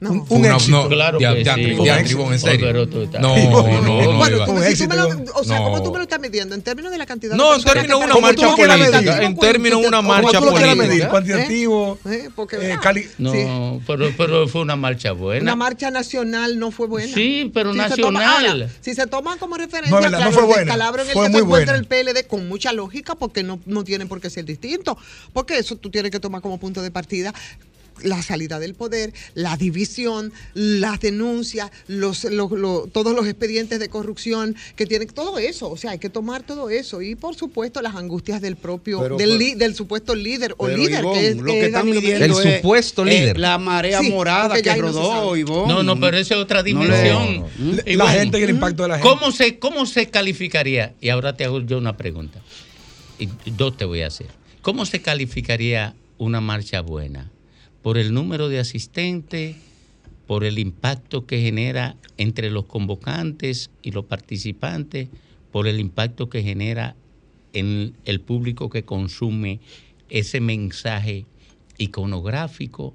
No. Un Una- éxito. no, Claro ya- que ya- sí. ya, Un Tribón, en serio. No, no, no, Bueno, Un si tú me lo- éxito. o sea, ¿cómo No. tú me lo estás midiendo? En términos de la cantidad No, de en personas términos de que una marcha política. En términos de una marcha política. cuantitativo, ¿Eh? Eh, ah, No, pero, pero fue una marcha buena. Una marcha nacional no fue buena. Sí, pero Si se toma- nacional. ahora, si se toman como referencia, No, es verdad, no claro, fue el buena. descalabro en el Fue que se muy encuentra buena. el PLD con mucha lógica porque no, no tienen por qué ser distintos. Porque eso tú tienes que tomar como punto de partida la salida del poder, la división, las denuncias, los, los- los- todos los expedientes de corrupción que tienen, todo eso, o sea, hay que tomar todo eso y por supuesto las angustias del propio, Pero- del, pero- li- del supuesto líder o líder que es lo que es están midiendo El es- supuesto es líder. la marea Sí, morada que no rodó. No, no, pero esa es otra No dimensión. la gente y el impacto de la gente. ¿Cómo se, ¿Cómo se calificaría? Y ahora te hago yo una pregunta. Y dos te voy a hacer. ¿Cómo se calificaría una marcha buena? ¿Por el número de asistentes? ¿Por el impacto que genera entre los convocantes y los participantes? ¿Por el impacto que genera en el público que consume ese mensaje iconográfico?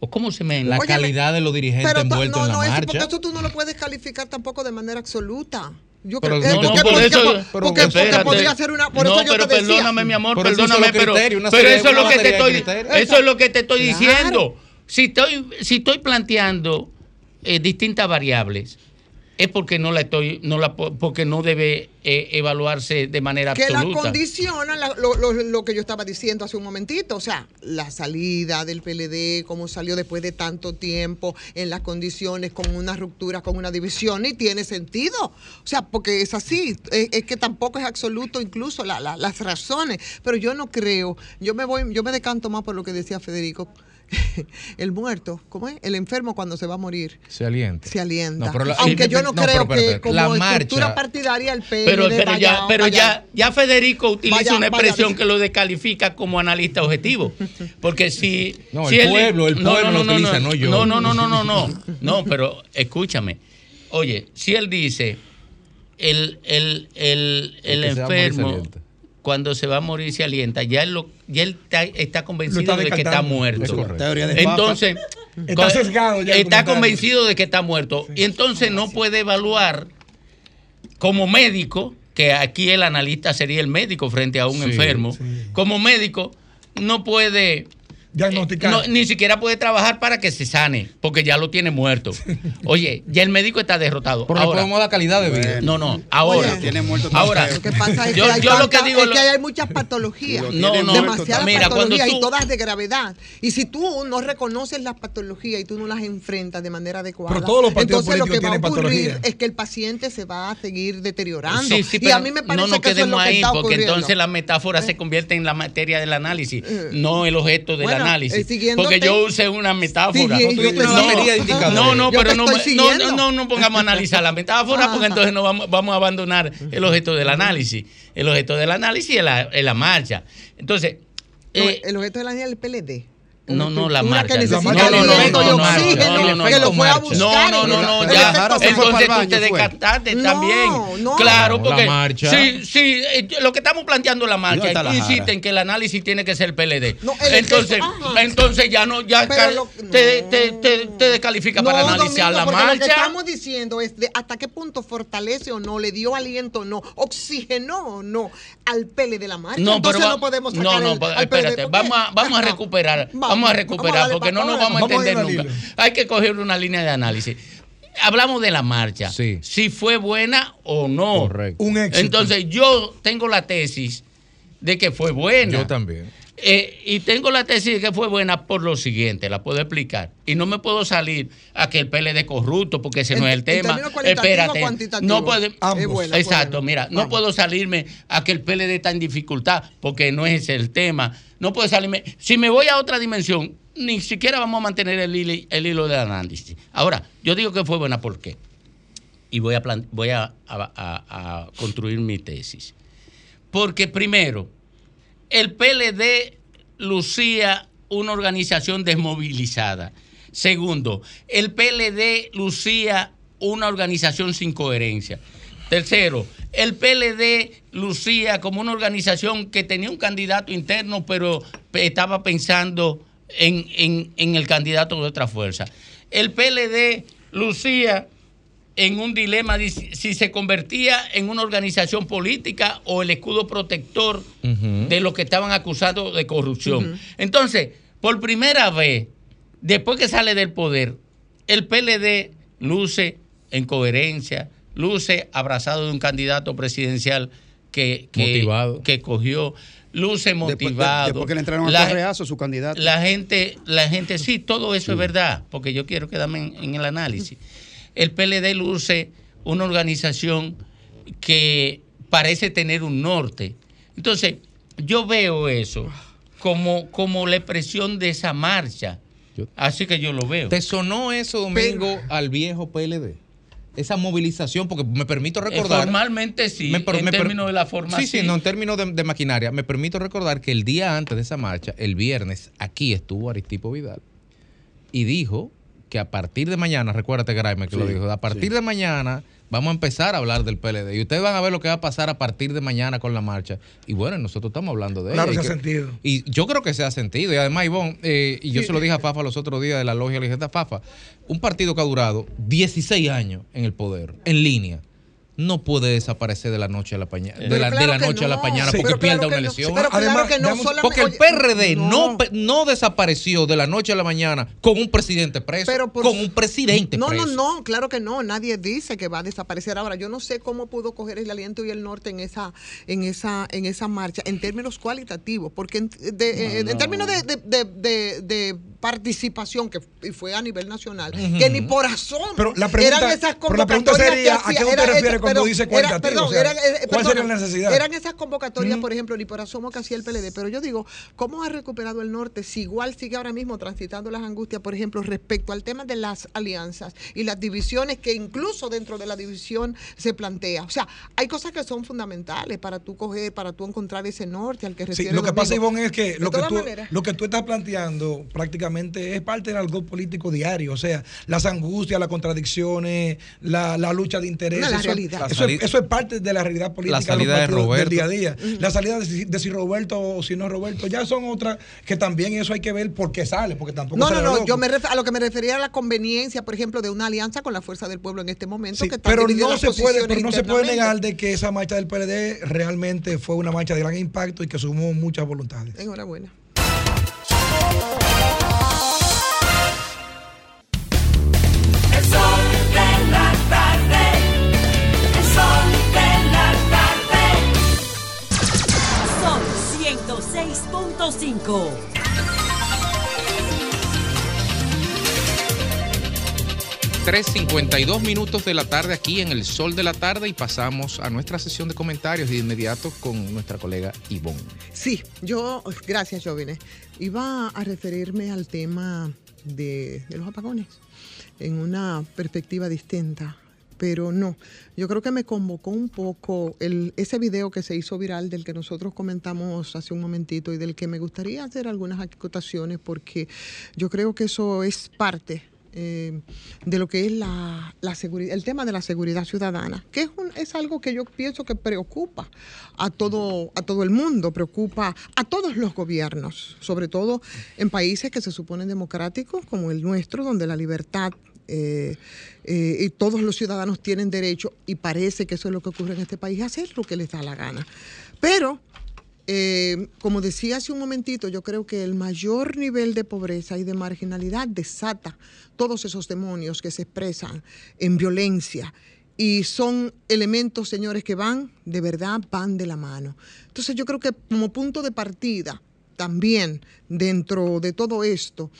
¿O cómo se me... La Óyeme, calidad de los dirigentes envueltos no, en la no, eso- marcha. porque eso tú no lo puedes calificar tampoco de manera absoluta. Yo creo no, eh, no, porque, por eso- porque- pero porque- porque podría ser una. Por no, eso yo pero te decía. perdóname, mi amor, perdóname, pero, pero eso es lo que te estoy, eso es lo que te estoy Claro. diciendo. Si estoy, si estoy planteando eh, distintas variables, es porque no la estoy, no la, po- porque no debe eh, evaluarse de manera que la absoluta. condiciona la- lo, lo- lo que yo estaba diciendo hace un momentito, o sea, la salida del PLD, cómo salió después de tanto tiempo, en las condiciones, con una ruptura, con una división, y tiene sentido. O sea, porque es así, es, es que tampoco es absoluto incluso la- la- las razones, pero yo no creo, yo me voy, yo me decanto más por lo que decía Federico. El muerto, ¿cómo es? El enfermo cuando se va a morir Se alienta. se alienta. No, pero la- Aunque sí, yo no, no, creo pero que como la estructura marcha- partidaria el PLD Pero, pero vaya- ya, pero vaya- ya, ya Federico utiliza Vaya- una vaya- expresión que lo descalifica como analista objetivo. Porque si. No, si el pueblo, el pueblo lo utiliza, no yo. No, no, no, no, no, no. No, pero escúchame. Oye, si él dice el, el, el, el El que se va a morir se enfermo. Cuando se va a morir se alienta, ya él, lo, ya él está, está convencido está de que está muerto. Es correcto. Teoría de Papa. Entonces, Está sesgado ya Está convencido de que está muerto. Y entonces no puede evaluar como médico, que aquí el analista sería el médico frente a un Sí, enfermo, sí. como médico no puede Diagnosticar. no, ni siquiera puede trabajar para que se sane, porque ya lo tiene muerto. Oye, ya el médico está derrotado. Pero Ahora, podemos dar calidad de vida. no, no, ahora. Oye, Tiene muerto Ahora. Lo que pasa es Yo- que, hay, yo lo que digo es que hay muchas patologías. Lo No, no. demasiadas Mira, patologías tú- y todas de gravedad. Y si tú no reconoces las patologías y tú no las enfrentas de manera adecuada, Pero todos los partidos entonces lo que va a ocurrir patología. es que el paciente se va a seguir deteriorando. Sí, sí, y a mí me parece no nos que eso es lo quedemos que ahí, está porque ocurriendo. entonces la metáfora se convierte en la materia del análisis, Eh. no el objeto del Bueno, análisis. porque yo usé una metáfora. No, no, pero no, no, no, no pongamos a analizar la metáfora, porque entonces no vamos, vamos a abandonar el objeto del análisis. El objeto del análisis es la, es la marcha. Entonces, eh, el objeto de la niña es el PLD. No, no, la marcha. que marcha, no, no, no, no, no, no, no, que lo no, fue a marcha. buscar. No, no, no, no, ya. Entonces tú te descartaste No, también. no. Claro, La porque marcha. sí, sí, eh, lo que estamos planteando la marcha, ¿Dónde está tú la insistes Jara? en que el análisis tiene que ser PLD. No, entonces, entonces ya no, ya te, no. te, te, te descalifica para No, analizar la porque Lo que marcha. estamos diciendo es de hasta qué punto fortalece o no, le dio aliento o no, oxigenó o no al pele de la marcha. No, Entonces pero no podemos no, sacar no, PLD, espérate, vamos a, vamos a Ajá. recuperar, Vamos, vamos a vamos recuperar, porque no nos vamos a Vamos a entender nunca. Hay que coger una línea de análisis. Hablamos de la marcha, Sí. si fue buena o no. Correcto. Un éxito. Entonces yo tengo la tesis de que fue buena. Yo también. Eh, y tengo la tesis de que fue buena por lo siguiente, la puedo explicar. Y no me puedo salir a que el PLD es corrupto, porque ese En- no es el tema. Espérate. No puede. Ambos. Buena, Exacto, buena. mira, no puedo salirme a que el PLD está en dificultad, porque no es el tema. No puedo salirme. Si me voy a otra dimensión, ni siquiera vamos a mantener el hilo, el hilo del análisis. Ahora, yo digo que fue buena, ¿por qué? Y voy a, voy a, a- a- a construir mi tesis. Porque primero, el PLD lucía una organización desmovilizada. Segundo, el PLD lucía una organización sin coherencia. Tercero, el PLD lucía como una organización que tenía un candidato interno, pero pe- estaba pensando en, en- en el candidato de otra fuerza. el PLD lucía en un dilema de si se convertía en una organización política o el escudo protector de los que estaban acusados de corrupción. Entonces, por primera vez, después que sale del poder, el PLD luce en coherencia, luce abrazado de un candidato presidencial que, que, Motivado. que cogió, luce Después, motivado. después que le entraron a La- correazo su candidato. la gente, la gente, sí, todo eso es verdad, porque yo quiero quedarme en, en el análisis. El PLD luce una organización que parece tener un norte. Entonces, yo veo eso como, como la expresión de esa marcha. Así que yo lo veo. ¿Te sonó eso, Domingo, al viejo PLD? Esa movilización, porque me permito recordar. Formalmente sí, Me en me términos de la forma Sí, sí, sí. no, en términos de, de maquinaria. Me permito recordar que el día antes de esa marcha, el viernes, aquí estuvo Aristipo Vidal y dijo que a partir de mañana, recuérdate, Graeme, que lo dijo, a partir de mañana vamos a empezar a hablar del PLD y ustedes van a ver lo que va a pasar a partir de mañana con la marcha. Y bueno, nosotros estamos hablando de Claro, ella. se ha sentido. Y yo creo que se ha sentido. Y además, Ivonne, eh, y yo se lo dije a Fafa los otros días de la logia, le dije, Fafa, un partido que ha durado 16 años en el poder, en línea, no puede desaparecer de la noche a la, paña- de la, de claro la que noche a la no. mañana Sí. porque Pero claro pierda una no. elección. Pero claro que no, solamente- porque el oye, PRD no. no. pe- no desapareció de la noche a la mañana con un presidente preso, Pero por- con un presidente No, preso. no, no, claro que no. Nadie dice que va a desaparecer. Ahora, yo no sé cómo pudo coger el aliento y el norte en esa, en esa, en esa marcha, en términos cualitativos, porque en, de- eh, en términos de, de- de- de- de participación, que fue a nivel nacional, que ni por asomo Pero la pregunta- eran esas pero la pregunta convocatorias sería, que ¿a qué hacía- usted era refiere esa- cuando dice cualitativo? perdón, O sea, eran, eh, ¿cuál sería la necesidad? Eran esas convocatorias, por ejemplo, ni por asomo que hacía el PLD, pero yo digo, ¿cómo ha recuperado el norte si igual sigue ahora mismo transitando las angustias, por ejemplo, respecto al tema de las alianzas y las divisiones que incluso dentro de la división se plantea? O sea, hay cosas que son fundamentales para tú coger, para tú encontrar ese norte al que Sí, refiere lo que pasa. Ivonne, es que lo que, tú, maneras. lo que tú estás planteando prácticamente es parte del algo político diario. O sea, las angustias, las contradicciones, la, la lucha de intereses. No, la eso, realidad. eso La es, sali- eso es parte de la realidad política salida los de partidos Roberto. del día a día. La salida de si, de si Roberto o si no Roberto, ya son otras que también eso hay que ver por qué sale, porque tampoco No, sale no, no, loco. yo me ref- a lo que me refería a la conveniencia, por ejemplo, de una alianza con la fuerza del pueblo en este momento. Sí, que están pero no se puede, pero no se puede negar de que esa marcha del PLD realmente fue una marcha de gran impacto y que sumó muchas voluntades. Enhorabuena. 5. ...3.52 minutos de la tarde aquí en el sol de la tarde y pasamos a nuestra sesión de comentarios de inmediato con nuestra colega Ivonne. Sí, yo, gracias Jovine, iba a referirme al tema de los apagones en una perspectiva distinta pero no. Yo creo que me convocó un poco el, ese video que se hizo viral del que nosotros comentamos hace un momentito y del que me gustaría hacer algunas acotaciones porque yo creo que eso es parte eh, de lo que es la, la seguridad, el tema de la seguridad ciudadana, que es, un- es algo que yo pienso que preocupa a todo, a todo el mundo, preocupa a todos los gobiernos, sobre todo en países que se suponen democráticos como el nuestro, donde la libertad eh, eh, y todos los ciudadanos tienen derecho, y parece que eso es lo que ocurre en este país, hacer lo que les da la gana. Pero eh, como decía hace un momentito, yo creo que el mayor nivel de pobreza y de marginalidad desata todos esos demonios que se expresan en violencia. Y son elementos, señores, que van, de verdad, van de la mano. Entonces yo creo que como punto de partida, también dentro de todo esto,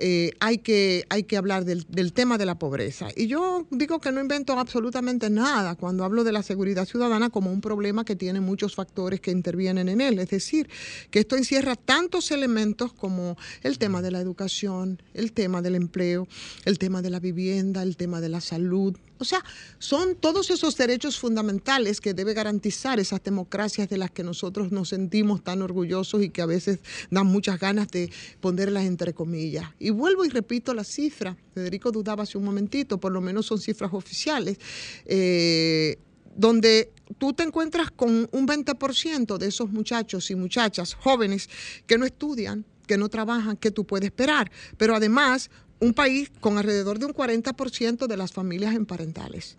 eh, hay, que, hay que hablar del, del tema de la pobreza. Y yo digo que no invento absolutamente nada cuando hablo de la seguridad ciudadana como un problema que tiene muchos factores que intervienen en él. Es decir, que esto encierra tantos elementos como el tema de la educación, el tema del empleo, el tema de la vivienda, el tema de la salud. O sea, son todos esos derechos fundamentales que debe garantizar esas democracias de las que nosotros nos sentimos tan orgullosos y que a veces dan muchas ganas de ponerlas entre comillas. Y vuelvo y repito la cifra. Federico dudaba hace un momentito, por lo menos son cifras oficiales. eh, donde tú te encuentras con un 20% de esos muchachos y muchachas jóvenes que no estudian, que no trabajan, que tú puedes esperar. Pero además, un país con alrededor de un 40% de las familias emparentales.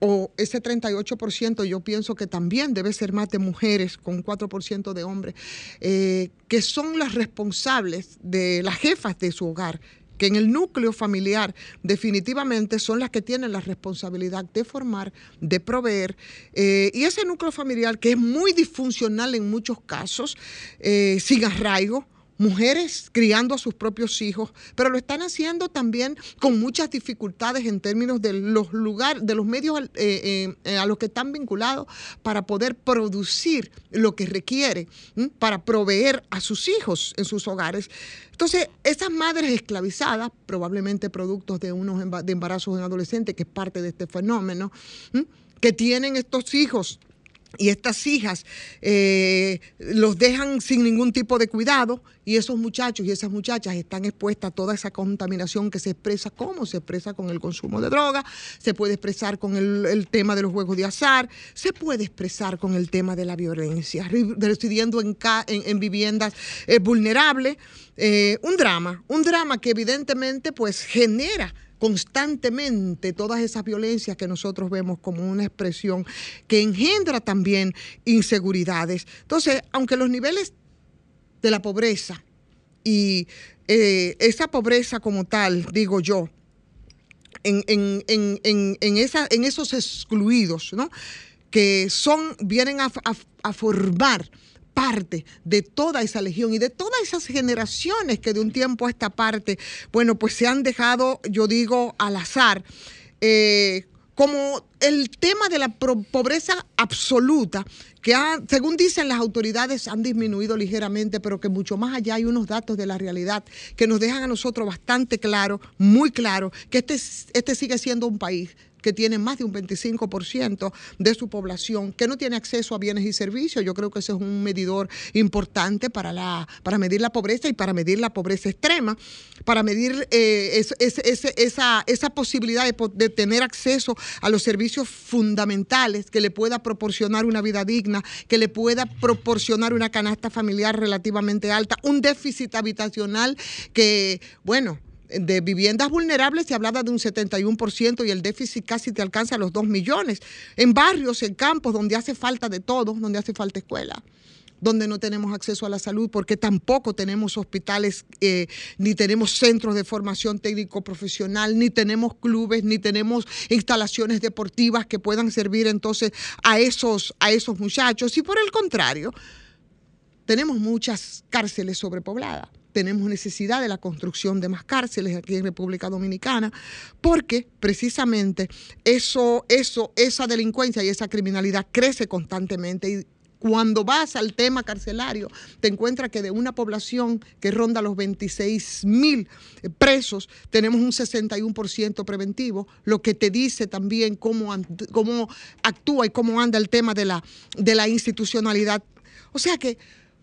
O ese 38% yo pienso que también debe ser más de mujeres con un 4% de hombres, eh, que son las responsables de las jefas de su hogar que en el núcleo familiar definitivamente son las que tienen la responsabilidad de formar, de proveer, eh, y ese núcleo familiar que es muy disfuncional en muchos casos, eh, sin arraigo, mujeres criando a sus propios hijos, pero lo están haciendo también con muchas dificultades en términos de los lugares, de los medios eh, eh, eh, a los que están vinculados para poder producir lo que requiere para proveer a sus hijos en sus hogares. Entonces, esas madres esclavizadas, probablemente productos de unos embarazos en adolescentes, que es parte de este fenómeno, que tienen estos hijos y estas hijas eh, los dejan sin ningún tipo de cuidado y esos muchachos y esas muchachas están expuestas a toda esa contaminación que se expresa, ¿cómo? Se expresa con el consumo de droga, se puede expresar con el, tema de los juegos de azar, se puede expresar con el tema de la violencia, residiendo en, en viviendas eh, vulnerables. Eh, un drama, un drama que evidentemente pues genera constantemente todas esas violencias que nosotros vemos como una expresión que engendra también inseguridades. Entonces, aunque los niveles de la pobreza y eh, esa pobreza como tal, digo yo, en, en- en- en- esa- en esos excluidos, ¿no? que son, vienen a- a formar parte de toda esa legión y de todas esas generaciones que de un tiempo a esta parte, bueno, pues se han dejado, yo digo, al azar. eh, como el tema de la pobreza absoluta, que ha- según dicen las autoridades han disminuido ligeramente, pero que mucho más allá hay unos datos de la realidad que nos dejan a nosotros bastante claro, muy claro, que este, es- este sigue siendo un país que tiene más de un 25% de su población que no tiene acceso a bienes y servicios. Yo creo que ese es un medidor importante para, la, para medir la pobreza y para medir la pobreza extrema, para medir eh, esa, esa posibilidad de, po- de tener acceso a los servicios fundamentales que le pueda proporcionar una vida digna, que le pueda proporcionar una canasta familiar relativamente alta, un déficit habitacional que, bueno, de viviendas vulnerables se hablaba de un 71% y el déficit casi te alcanza los 2 millones. En barrios, en campos donde hace falta de todo, donde hace falta escuela donde no tenemos acceso a la salud, porque tampoco tenemos hospitales, eh, ni tenemos centros de formación técnico profesional, ni tenemos clubes, ni tenemos instalaciones deportivas que puedan servir entonces a esos, a esos muchachos. Y por el contrario, tenemos muchas cárceles sobrepobladas. Tenemos necesidad de la construcción de más cárceles aquí en República Dominicana, porque precisamente eso, eso, esa delincuencia y esa criminalidad crece constantemente. Y cuando vas al tema carcelario, te encuentras que de una población que ronda los 26 mil presos, tenemos un 61% preventivo, lo que te dice también cómo, cómo actúa y cómo anda el tema de la, de la institucionalidad. O sea que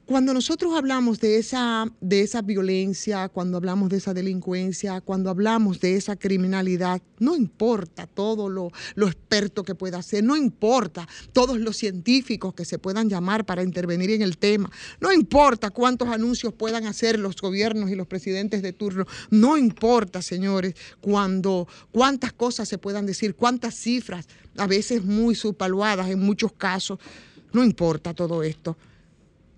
cuando nosotros hablamos de esa, de esa violencia, cuando hablamos de esa delincuencia, cuando hablamos de esa criminalidad, no importa todo lo, experto que pueda ser, no importa todos los científicos que se puedan llamar para intervenir en el tema, no importa cuántos anuncios puedan hacer los gobiernos y los presidentes de turno, no importa, señores, cuando cuántas cosas se puedan decir, cuántas cifras, a veces muy subvaluadas en muchos casos, no importa todo esto.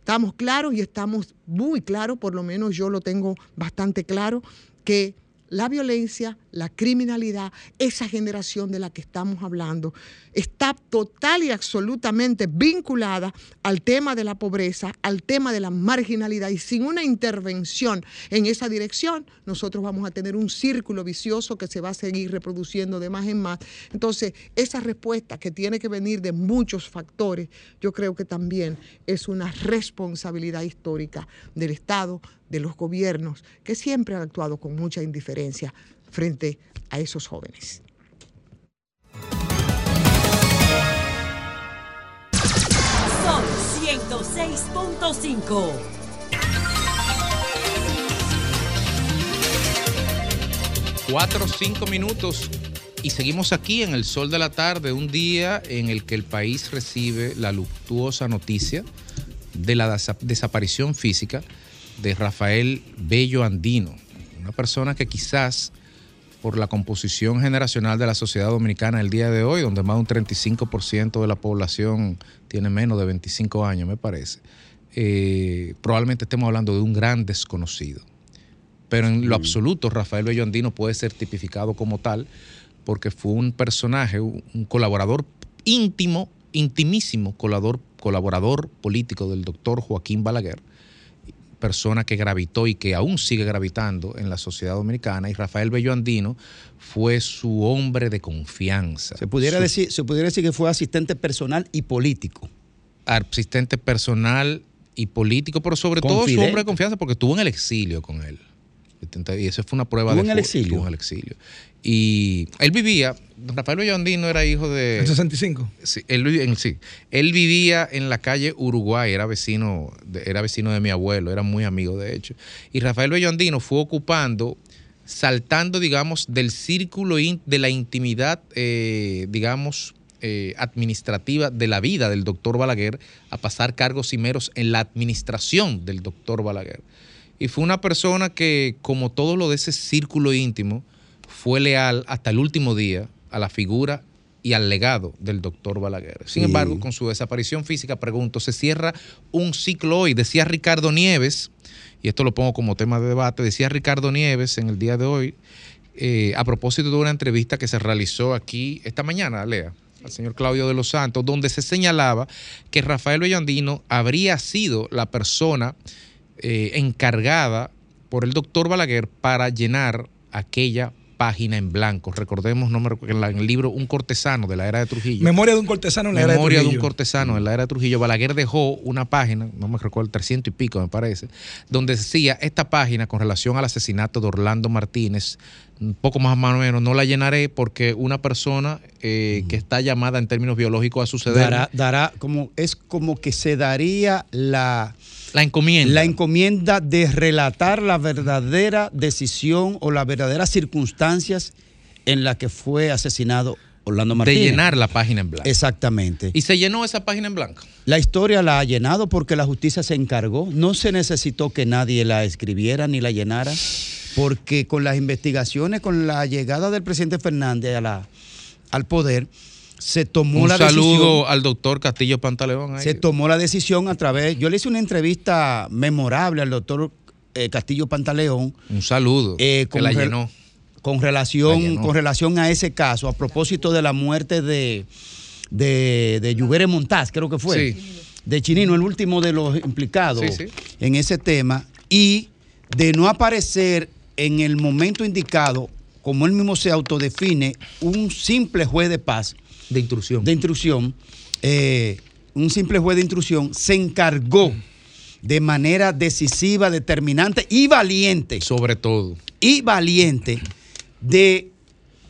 Estamos claros y estamos muy claros, por lo menos yo lo tengo bastante claro, que la violencia, la criminalidad, esa generación de la que estamos hablando, está total y absolutamente vinculada al tema de la pobreza, al tema de la marginalidad y sin una intervención en esa dirección, nosotros vamos a tener un círculo vicioso que se va a seguir reproduciendo de más en más. Entonces, esa respuesta que tiene que venir de muchos factores, yo creo que también es una responsabilidad histórica del Estado, de los gobiernos, que siempre han actuado con mucha indiferencia frente a esos jóvenes. Son 106.5. Cuatro o cinco minutos y seguimos aquí en el sol de la tarde, un día en el que el país recibe la luctuosa noticia de la desa- desaparición física de Rafael Bello Andino, Una persona que quizás por la composición generacional de la sociedad dominicana el día de hoy, donde más de un 35% de la población tiene menos de 25 años, me parece, eh, probablemente estemos hablando de un gran desconocido. Pero en lo absoluto, Rafael Bello Andino puede ser tipificado como tal porque fue un personaje, un colaborador íntimo, intimísimo colaborador, colaborador político del doctor Joaquín Balaguer, persona que gravitó y que aún sigue gravitando en la sociedad dominicana, y Rafael Bello Andino fue su hombre de confianza. Se pudiera, Su decir, se pudiera decir que fue asistente personal y político. asistente personal y político, pero sobre todo su hombre de confianza porque estuvo en el exilio con él. Y eso fue una prueba ¿Estuvo de en el fu- exilio? estuvo en el exilio. Y él vivía, Rafael Bello Andino era hijo de... ¿En 65? Sí, él, sí. él vivía en la calle Uruguay, era vecino, de, era vecino de mi abuelo, era muy amigo de hecho. Y Rafael Bello Andino fue ocupando, saltando, digamos, del círculo de la intimidad, eh, digamos, eh, administrativa de la vida del doctor Balaguer a pasar cargos cimeros en la administración del doctor Balaguer. Y fue una persona que, como todo lo de ese círculo íntimo, fue leal hasta el último día a la figura y al legado del doctor Balaguer. Sin Sí. embargo, con su desaparición física, pregunto, se cierra un ciclo hoy. Decía Ricardo Nieves, y esto lo pongo como tema de debate, decía Ricardo Nieves en el día de hoy, eh, a propósito de una entrevista que se realizó aquí esta mañana, Lea, al señor Claudio de los Santos, donde se señalaba que Rafael Bellandino habría sido la persona eh, encargada por el doctor Balaguer para llenar aquella página en blanco. Recordemos, no me recuerdo, en el libro Un cortesano de la era de Trujillo. Memoria de un cortesano en la era de Memoria de un Trujillo. cortesano en la era de Trujillo. Balaguer dejó una página, no me recuerdo, 300 y pico me parece, donde decía esta página con relación al asesinato de Orlando Martínez, un poco más o menos, no la llenaré porque una persona eh, que está llamada en términos biológicos a suceder. Dará, dará como, es como que se daría la, la encomienda. La encomienda de relatar la verdadera decisión o las verdaderas circunstancias en las que fue asesinado Orlando de Martínez. llenar la página en blanco. Exactamente. Y se llenó esa página en blanco. La historia la ha llenado porque la justicia se encargó. No se necesitó que nadie la escribiera ni la llenara, porque con las investigaciones, con la llegada del presidente Fernández a la, al poder, se tomó Un la saludo decisión. al doctor Castillo Pantaleón. ahí. Se tomó la decisión a través. Yo le hice una entrevista memorable al doctor eh, Castillo Pantaleón. Un saludo. eh, que la llenó. Con La relación, llenó. con relación a ese caso, a propósito de la muerte de, de, de Lluvere Montaz, creo que fue. Sí. De Chinino, el último de los implicados Sí, sí. en ese tema. Y de no aparecer en el momento indicado, como él mismo se autodefine, un simple juez de paz. De intrusión. De intrusión. eh, un simple juez de intrusión se encargó de manera decisiva, determinante y valiente. Sobre todo. Y valiente de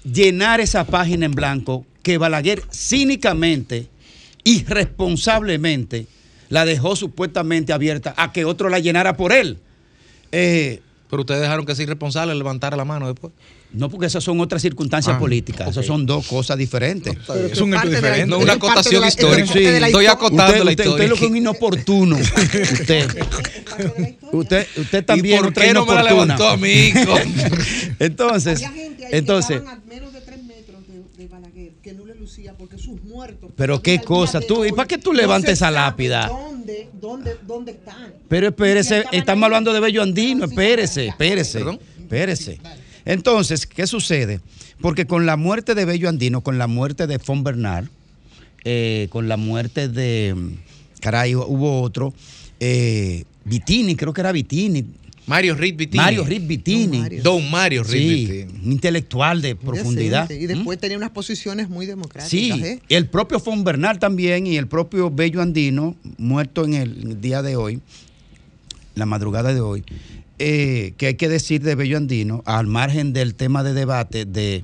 llenar esa página en blanco que Balaguer cínicamente, irresponsablemente, la dejó supuestamente abierta a que otro la llenara por él. Eh, Pero ustedes dejaron que ese irresponsable levantara la mano después. No, porque esas son otras circunstancias Ah, políticas, esas son dos cosas diferentes. Es un hecho diferente. No, una acotación histórica. Estoy acotando usted, la usted, historia. usted es lo que es un inoportuno. usted. usted, usted también ¿Y por qué no me la levantó a mí, hijo? entonces, entonces, porque sus muertos. pero qué cosa, tú, ¿y para qué tú levantes esa lápida? ¿Dónde, dónde, dónde están? Pero espérese, estamos hablando de Bello Andino, espérese, espérese, espérese. Entonces, ¿qué sucede? Porque con la muerte de Bello Andino, con la muerte de Fon Bernard, eh, con la muerte de, caray, hubo otro, eh, Vitini, creo que era Vitini. Mario Reed Vitini. Mario Reed Vitini. Don Mario Reed Sí, Vitini. un intelectual de profundidad. Y después tenía unas posiciones muy democráticas. Sí, ¿eh? el propio Fon Bernal también y el propio Bello Andino, muerto en el, en el día de hoy, la madrugada de hoy, eh, que hay que decir de Bello Andino, al margen del tema de debate de,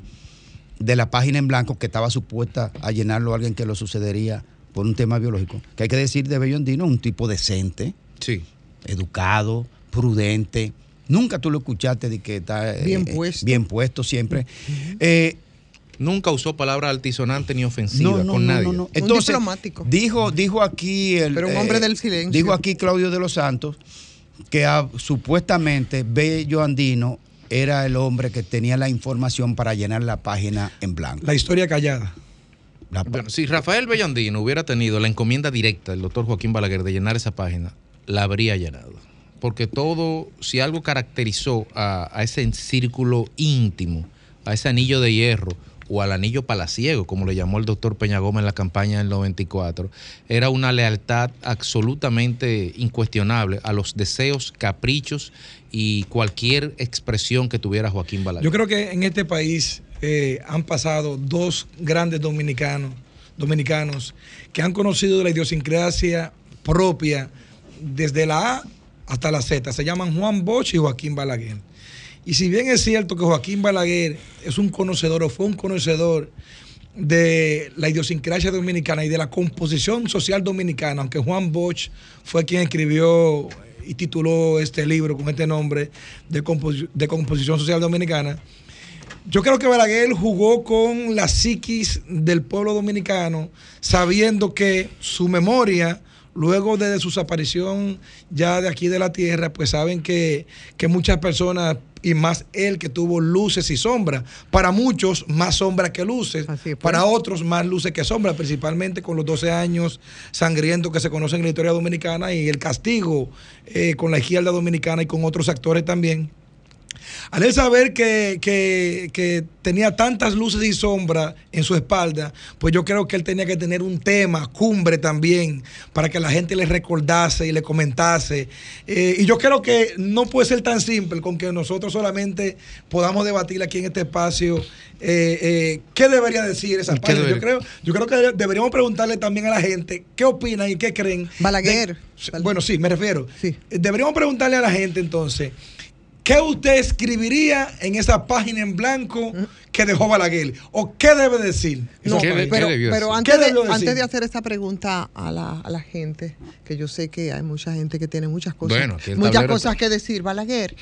de la página en blanco que estaba supuesta a llenarlo alguien que lo sucedería por un tema biológico, que hay que decir de Bello Andino, un tipo decente, Sí. educado, prudente. Nunca tú lo escuchaste de que está eh, Bien eh, puesto. bien puesto siempre. Eh, Nunca usó palabras altisonantes ni ofensivas con nadie. entonces, diplomático. Dijo, dijo aquí el. eh, Pero un hombre del silencio. Dijo aquí Claudio de los Santos que ah, supuestamente Bello Andino era el hombre que tenía la información para llenar la página en blanco. La historia callada. Bueno, si Rafael Bellandino hubiera tenido la encomienda directa del doctor Joaquín Balaguer de llenar esa página, la habría llenado. Porque todo, si algo caracterizó a, a ese círculo íntimo, a ese anillo de hierro o al anillo palaciego, como le llamó el doctor Peña Gómez en la campaña del 94, era una lealtad absolutamente incuestionable a los deseos, caprichos y cualquier expresión que tuviera Joaquín Balaguer. Yo creo que en este país eh, han pasado dos grandes dominicanos, dominicanos que han conocido la idiosincrasia propia desde la A hasta la Z. Se llaman Juan Bosch y Joaquín Balaguer. Y si bien es cierto que Joaquín Balaguer es un conocedor o fue un conocedor de la idiosincrasia dominicana y de la composición social dominicana, aunque Juan Bosch fue quien escribió y tituló este libro con este nombre de, compos- de composición social dominicana, yo creo que Balaguer jugó con la psiquis del pueblo dominicano, sabiendo que su memoria, luego de su desaparición ya de aquí de la tierra, pues saben que, que muchas personas, y más él que tuvo luces y sombras, para muchos más sombras que luces, para otros más luces que sombras, principalmente con los 12 años sangrientos que se conocen en la historia dominicana y el castigo eh, con la izquierda dominicana y con otros actores también. Al él saber que, que- que tenía tantas luces y sombras en su espalda, pues yo creo que él tenía que tener un tema, cumbre también, para que la gente le recordase y le comentase. Eh, y yo creo que no puede ser tan simple con que nosotros solamente podamos debatir aquí en este espacio eh, eh, qué debería decir esa ¿Qué página. Yo creo, yo creo que deberíamos preguntarle también a la gente qué opinan y qué creen. Balaguer. de- bueno, sí, me refiero. Eh, Deberíamos preguntarle a la gente entonces. ¿Qué usted escribiría en esa página en blanco que dejó Balaguer? ¿O qué debe decir? No, pero, pero ¿Qué antes, de, debió decir? antes de hacer esta pregunta a la, a la gente, que yo sé que hay mucha gente que tiene muchas cosas, Bueno, muchas cosas que decir, Balaguer,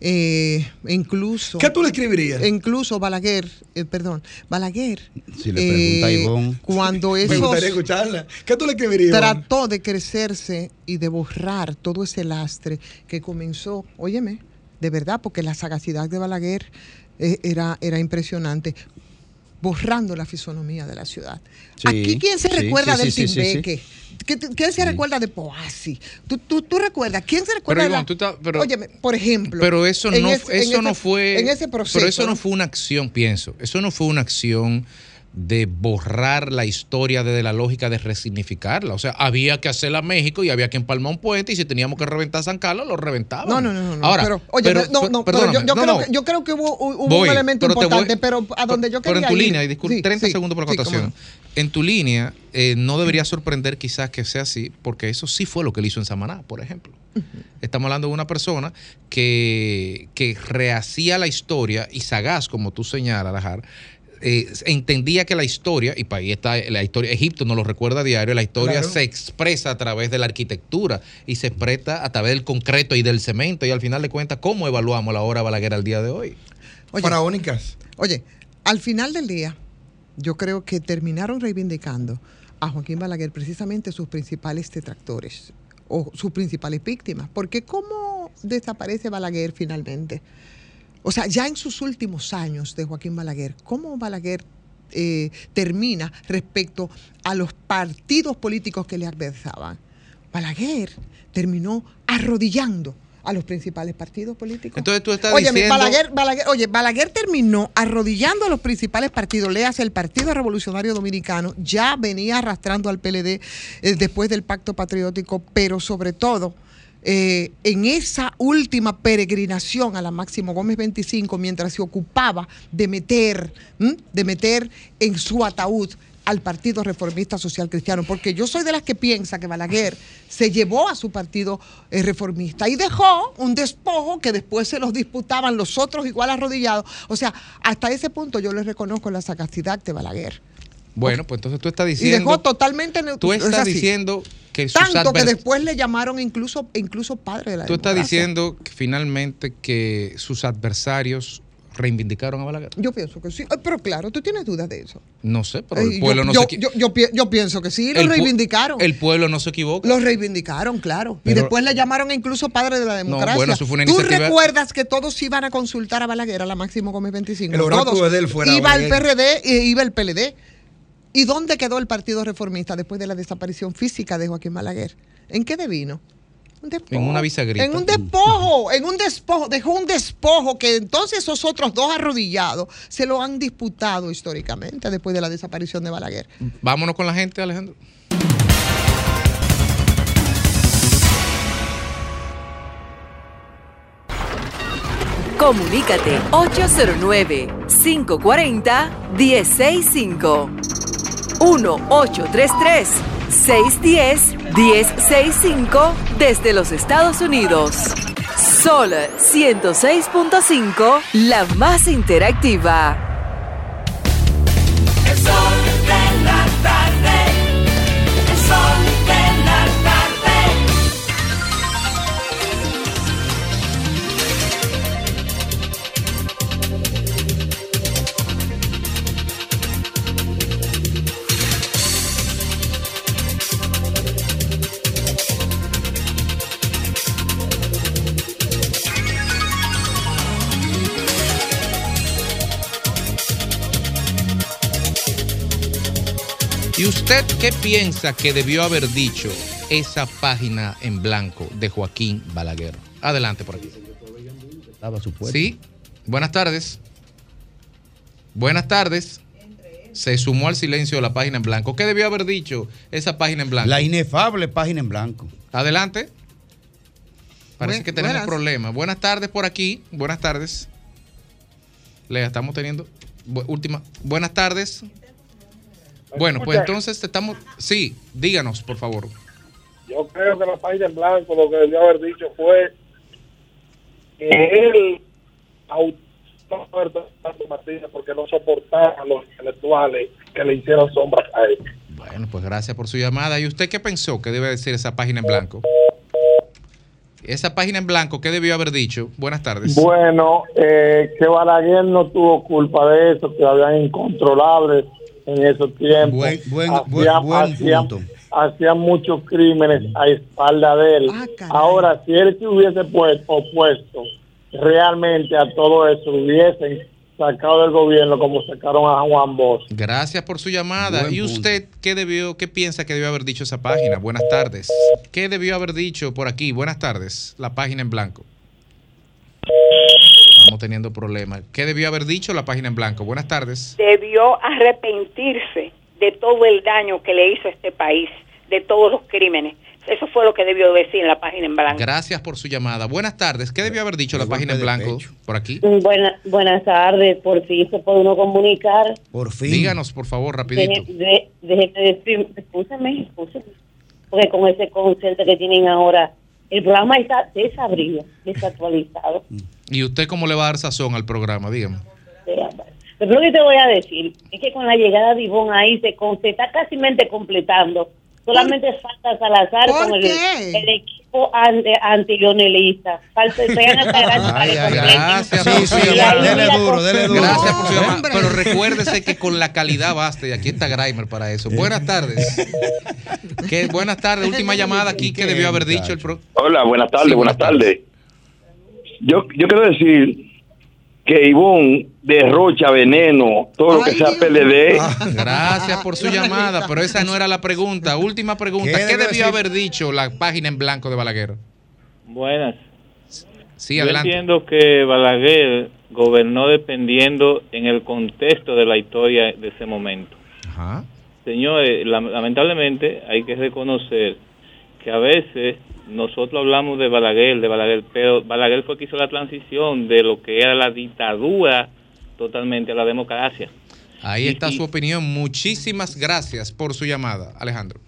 eh, incluso... ¿Qué tú le escribirías? Incluso Balaguer, eh, perdón, Balaguer, Si le pregunta a eh, Ivonne. cuando Me esos gustaría escucharla. ¿Qué tú le escribirías? Ivonne? trató de crecerse y de borrar todo ese lastre que comenzó, óyeme, de verdad, porque la sagacidad de Balaguer eh, era, era impresionante, borrando la fisonomía de la ciudad. Sí, Aquí, ¿quién se recuerda sí, del sí. Timbeque? ¿Qué- ¿Quién se recuerda de Poasi? ¿Tú, tú, tú recuerdas? ¿Quién se recuerda Pero, de la- pero- Óyeme, por ejemplo. Pero eso no, ese- eso ese- no fue. En ese proceso. Pero eso no ¿no? fue una acción, pienso. Eso no fue una acción de borrar la historia desde la lógica de resignificarla. O sea, había que hacerla a México y había que empalmar un puente y si teníamos que reventar San Carlos, lo reventábamos. No, no, no, no. Ahora, pero, oye, pero- no, no, pero yo, yo no, creo no. Que, yo creo que hubo, hubo Voy, un elemento pero voy- importante, pero a donde yo Pero quería en tu ir- línea, y disculpa, Sí, 30 sí, segundos por la sí. En tu línea, eh, no debería sorprender quizás que sea así, porque eso sí fue lo que él hizo en Samaná, por ejemplo. Estamos hablando de una persona que, que rehacía la historia y sagaz, como tú señalas, Lajar, eh, entendía que la historia, y para ahí está la historia, Egipto nos lo recuerda a diario, la historia Claro. se expresa a través de la arquitectura y se expresa a través del concreto y del cemento, y al final de cuentas, ¿cómo evaluamos la obra Balaguer al día de hoy? Oye, Faraónicas. Oye, al final del día, yo creo que terminaron reivindicando a Joaquín Balaguer precisamente sus principales detractores o sus principales víctimas. Porque ¿cómo desaparece Balaguer finalmente? O sea, ya en sus últimos años de Joaquín Balaguer, ¿cómo Balaguer eh, termina respecto a los partidos políticos que le adversaban? Balaguer terminó arrodillando a los principales partidos políticos. Entonces tú estás Oye, diciendo... Balaguer, Balaguer- oye, Balaguer terminó arrodillando a los principales partidos, leas el Partido Revolucionario Dominicano, ya venía arrastrando al PLD eh, después del Pacto Patriótico, pero sobre todo eh, en esa última peregrinación a la Máximo Gómez 25, mientras se ocupaba de meter, ¿m? de meter en su ataúd al Partido Reformista Social Cristiano, porque yo soy de las que piensa que Balaguer se llevó a su partido eh, reformista y dejó un despojo que después se los disputaban los otros igual arrodillados. O sea, hasta ese punto yo le reconozco la sagacidad de Balaguer. Bueno, pues entonces tú estás Y diciendo... dejó totalmente neut- Tú es estás diciendo que sus tanto que después le llamaron incluso incluso padre de la Tú estás diciendo que finalmente que sus adversarios reivindicaron a Balaguer. Yo pienso que sí. Pero claro, tú tienes dudas de eso. No sé, pero el pueblo yo, no yo, se yo, yo pi- yo pienso que sí, lo reivindicaron. El pueblo no se equivoca. Lo reivindicaron, claro. y después le llamaron incluso padre de la democracia. bueno, eso fue una ¿Tú recuerdas que todos iban a consultar a Balaguer a la máximo Gómez 25? El oráculo todos. de él fuera Iba el. PRD e iba el PLD. ¿Y dónde quedó el Partido Reformista después de la desaparición física de Joaquín Balaguer? ¿En qué devino? Un despojo. En una bisagrita. En un despojo, en un despojo, dejó un despojo que entonces esos otros dos arrodillados se lo han disputado históricamente después de la desaparición de Balaguer. Vámonos con la gente, Alejandro. Comunícate 809-540-1065. 1-833-610-1065 desde los Estados Unidos. Sol 106.5, la más interactiva. Usted qué piensa que debió haber dicho esa página en blanco de Joaquín Balaguer? Adelante por aquí. Sí, buenas tardes. Buenas tardes. Se sumó al silencio la página en blanco. ¿Qué debió haber dicho esa página en blanco? La inefable página en blanco. Adelante. Parece Buen- que tenemos buenas. problemas. Buenas tardes por aquí. Buenas tardes. Lea, estamos teniendo. bu- última. Buenas tardes. Bueno, pues entonces estamos. Sí, díganos, por favor. Yo creo que la página en blanco lo que debió haber dicho fue que él autorizó a Martínez porque no soportaba a los intelectuales que le hicieron sombras a él. Bueno, pues gracias por su llamada. ¿Y usted qué pensó que debe decir esa página en blanco? Esa página en blanco, ¿qué debió haber dicho? Buenas tardes. Bueno, eh, que Balaguer no tuvo culpa de eso, que habían incontrolables en esos tiempos. Buen- buen- Hacían- buen- buen hacían- punto. Hacían muchos crímenes a espalda de él. Ahora, si él se hubiese puesto, opuesto realmente a todo eso, hubiesen sacado del gobierno como sacaron a Juan Bosch. Gracias por su llamada. Buen ¿Y punto. usted qué debió, qué piensa que debió haber dicho esa página? Buenas tardes. ¿Qué debió haber dicho por aquí? Buenas tardes. La página en blanco. Estamos teniendo problemas. ¿Qué debió haber dicho la página en blanco? Buenas tardes. debió arrepentirse de todo el daño que le hizo a este país, de todos los crímenes. Eso fue lo que debió decir en la página en blanco. Gracias por su llamada. Buenas tardes. ¿Qué debió haber dicho la página en blanco por aquí? Buena- buenas tardes, por fin se puede uno comunicar. Por fin. Díganos, por favor, rapidito. Deje- de- Déjeme decir, escúchame, escúchame. Porque con ese concepto que tienen ahora, el programa está desabrido, desactualizado. ¿Y usted cómo le va a dar sazón al programa? Dígame. Pero lo que te voy a decir es que con la llegada de Ivonne ahí se, con- se está casi completando. Solamente falta Salazar ¿Por con el, equipo ante, anti-leonelista. Falta gracias Sí, por su sí, llamada. ahí mira con- Gracias por su llamada. Pero recuérdese que con la calidad basta y aquí está Grimer para eso. Buenas tardes. ¿Qué? Buenas tardes. Última llamada aquí que debió haber dicho el pro. Hola, buenas tardes, Sí, buenas buenas tardes. Yo, yo quiero decir que Ivonne derrocha veneno, todo lo que sea PLD. Gracias por su llamada, pero esa no era la pregunta. Última pregunta. ¿Qué ¿Qué, debe debió decir? haber dicho la página en blanco de Balaguer? Buenas. Sí, Yo adelante. entiendo que Balaguer gobernó dependiendo en el contexto de la historia de ese momento. Ajá. Señores, lam- lamentablemente hay que reconocer que a veces nosotros hablamos de Balaguer, de Balaguer, pero Balaguer fue que hizo la transición de lo que era la dictadura totalmente a la democracia. Ahí Y- está su opinión. Muchísimas gracias por su llamada, Alejandro.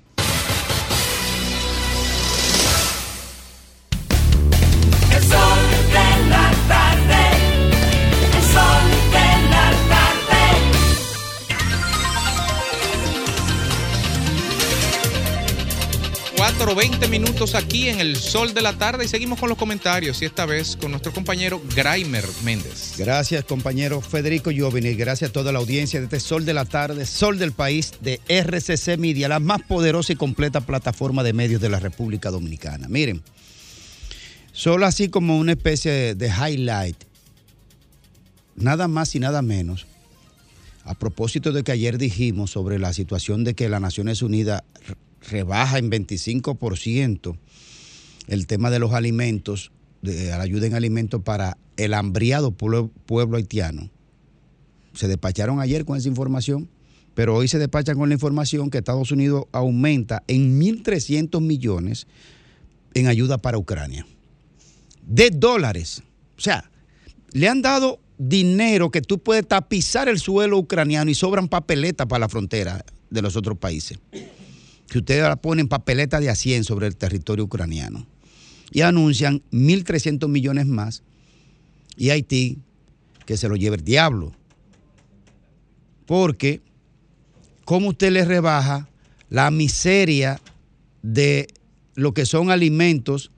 4, 20 minutos aquí en el sol de la tarde y seguimos con los comentarios y esta vez con nuestro compañero Graimer Méndez. Gracias, compañero Federico Giovini. Gracias a toda la audiencia de este Sol de la Tarde, Sol del País de RCC Media, la más poderosa y completa plataforma de medios de la República Dominicana. Miren, solo así como una especie de, highlight, nada más y nada menos, a propósito de que ayer dijimos sobre la situación de que las Naciones Unidas rebaja en 25% el tema de los alimentos, de la ayuda en alimentos para el hambriado pueblo, pueblo haitiano. Se despacharon ayer con esa información, pero hoy se despachan con la información que Estados Unidos aumenta en 1.300 millones en ayuda para Ucrania. De dólares. O sea, le han dado dinero que tú puedes tapizar el suelo ucraniano y sobran papeletas para la frontera de los otros países. Que ustedes la ponen papeletas de a 100 sobre el territorio ucraniano. Y anuncian 1.300 millones más. Y Haití, que se lo lleve el diablo. Porque, ¿cómo usted le rebaja la miseria de lo que son alimentos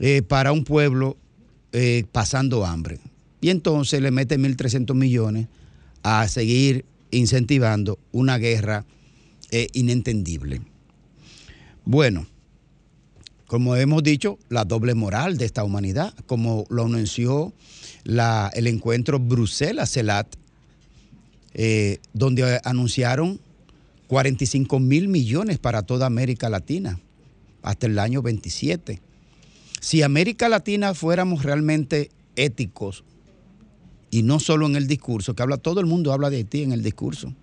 eh, para un pueblo eh, pasando hambre? Y entonces le mete 1.300 millones a seguir incentivando una guerra eh, inentendible. Bueno, como hemos dicho, la doble moral de esta humanidad, como lo anunció el encuentro Bruselas-CELAT, eh, donde anunciaron 45 mil millones para toda América Latina hasta el año 27. Si América Latina fuéramos realmente éticos, y no solo en el discurso, que habla todo el mundo habla de Haití en el discurso,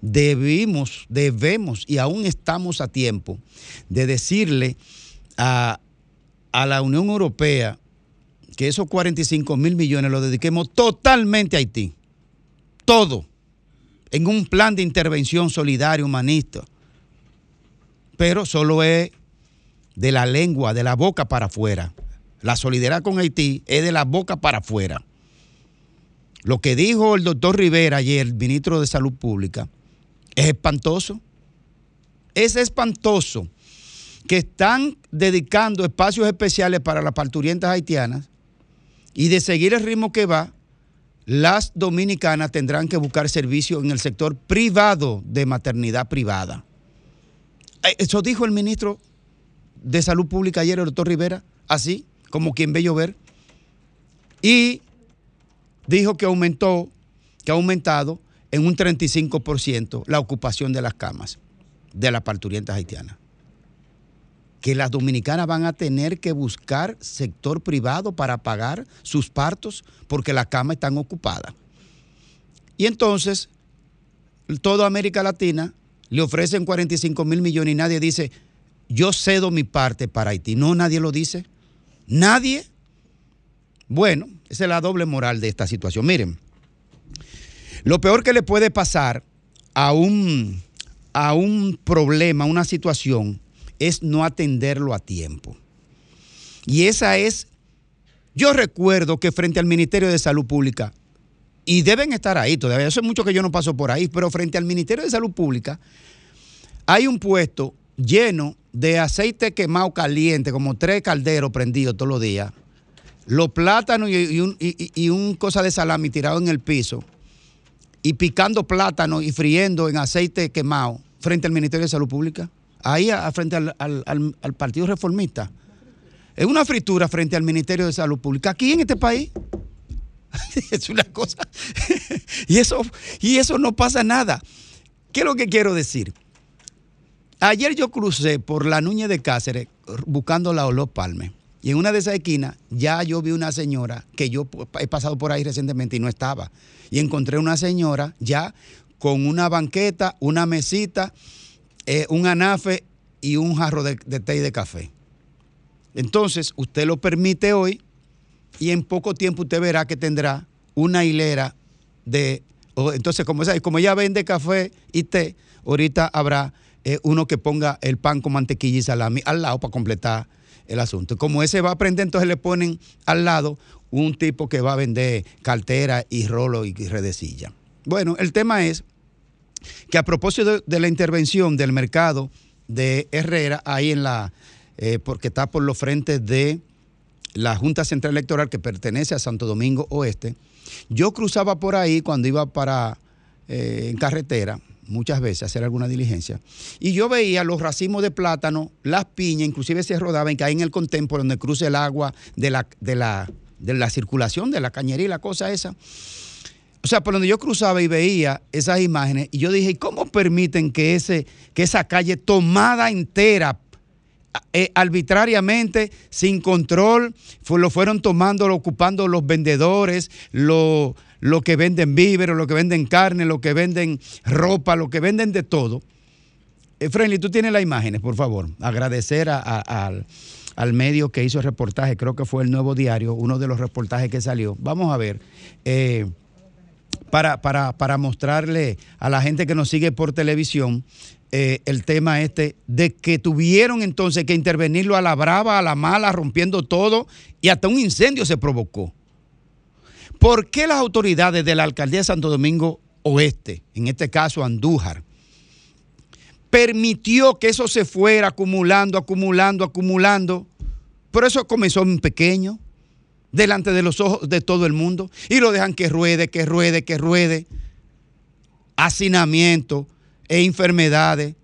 debimos, debemos y aún estamos a tiempo de decirle a, a la Unión Europea que esos 45 mil millones los dediquemos totalmente a Haití. Todo. En un plan de intervención solidaria, humanista. Pero solo es de la lengua, de la boca para afuera. La solidaridad con Haití es de la boca para afuera. Lo que dijo el doctor Rivera ayer, el ministro de Salud Pública, es espantoso. Es espantoso que están dedicando espacios especiales para las parturientas haitianas y de seguir el ritmo que va, las dominicanas tendrán que buscar servicio en el sector privado de maternidad privada. Eh, Eso dijo el ministro de Salud Pública ayer, el doctor Rivera, así como quien ve llover. Y dijo que aumentó, que ha aumentado en un 35% la ocupación de las camas de las parturientas haitianas. Que las dominicanas van a tener que buscar sector privado para pagar sus partos porque las camas están ocupadas. Y entonces, toda América Latina le ofrecen 45 mil millones y nadie dice, yo cedo mi parte para Haití. No, nadie lo dice. Nadie. Bueno, esa es la doble moral de esta situación. Miren, lo peor que le puede pasar a un, a un problema, una situación, es no atenderlo a tiempo. Y esa es, yo recuerdo que frente al Ministerio de Salud Pública, y deben estar ahí todavía, es mucho que yo no paso por ahí, pero frente al Ministerio de Salud Pública hay un puesto lleno de aceite quemado caliente, como tres calderos prendidos todos los días, los plátanos y, un, y- y un cosa de salami tirado en el piso, y picando plátano y friendo en aceite quemado frente al Ministerio de Salud Pública, ahí frente al, al- al- Partido Reformista. Es una fritura frente al Ministerio de Salud Pública, aquí en este país. es una cosa. y, eso, y eso no pasa nada. ¿Qué es lo que quiero decir? Ayer yo crucé por la Núñez de Cáceres buscando la Olor Palme. En una de esas esquinas ya yo vi una señora que yo he pasado por ahí recientemente y no estaba. Y encontré una señora ya con una banqueta, una mesita, eh, un anafe y un jarro de, té y de café. Entonces, usted lo permite hoy y en poco tiempo usted verá que tendrá una hilera de... entonces, como, como ella vende café y té, ahorita habrá eh, uno que ponga el pan con mantequilla y salami al lado para completar el asunto. Como ese va a aprender, entonces le ponen al lado un tipo que va a vender cartera y rolo y redecilla. Bueno, el tema es que a propósito de, de la intervención del mercado de Herrera, ahí en la, eh, porque está por los frentes de la Junta Central Electoral que pertenece a Santo Domingo Oeste. Yo cruzaba por ahí cuando iba para eh, en carretera, muchas veces hacer alguna diligencia, y yo veía los racimos de plátano, las piñas, inclusive se rodaban que hay en el contempo donde cruza el agua de la, de la, de la circulación, de la cañería y la cosa esa. O sea, por donde yo cruzaba y veía esas imágenes, y yo dije, ¿y cómo permiten que, ese, que esa calle tomada entera, eh, arbitrariamente, sin control, lo fueron tomando, lo ocupando los vendedores, lo, lo que venden víveres, lo que venden carne, lo que venden ropa, lo que venden de todo? Eh, Friendly, tú tienes las imágenes, por favor. Agradecer a- al, al medio que hizo el reportaje, creo que fue el Nuevo Diario, uno de los reportajes que salió. Vamos a ver. eh, para, para, para mostrarle a la gente que nos sigue por televisión eh, el tema este de que tuvieron entonces que intervenirlo a la brava, a la mala, rompiendo todo y hasta un incendio se provocó. ¿Por qué las autoridades de la alcaldía de Santo Domingo Oeste, en este caso Andújar, permitió que eso se fuera acumulando, acumulando, acumulando? Pero eso comenzó en pequeño, delante de los ojos de todo el mundo, y lo dejan que ruede, que ruede, que ruede. Hacinamiento, e enfermedades,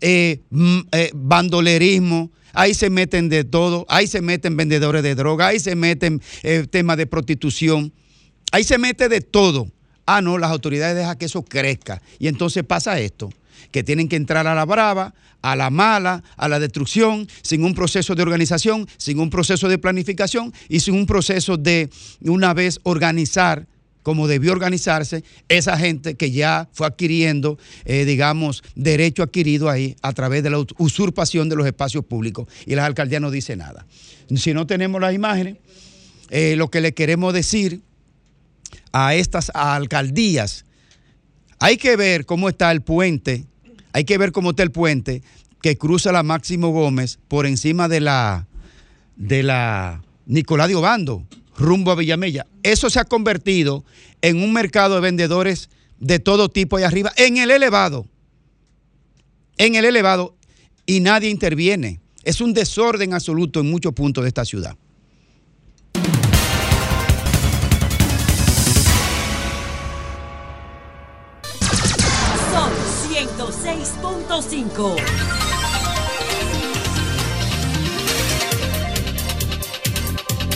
eh, mm, eh, bandolerismo, ahí se meten de todo, ahí se meten vendedores de droga, ahí se meten eh, temas de prostitución, ahí se mete de todo. Ah, no, las autoridades dejan que eso crezca. Y entonces pasa esto, que tienen que entrar a la brava, a la mala, a la destrucción, sin un proceso de organización, sin un proceso de planificación y sin un proceso de una vez organizar como debió organizarse esa gente que ya fue adquiriendo, eh, digamos, derecho adquirido ahí a través de la usurpación de los espacios públicos. Y la alcaldía no dice nada. Si no tenemos las imágenes, eh, lo que le queremos decir a estas alcaldías, hay que ver cómo está el puente, hay que ver cómo está el puente que cruza la Máximo Gómez por encima de la, de la Nicolás de Obando, rumbo a Villamella. Eso se ha convertido en un mercado de vendedores de todo tipo ahí arriba, en el elevado, en el elevado, y nadie interviene. Es un desorden absoluto en muchos puntos de esta ciudad. Son 106.5.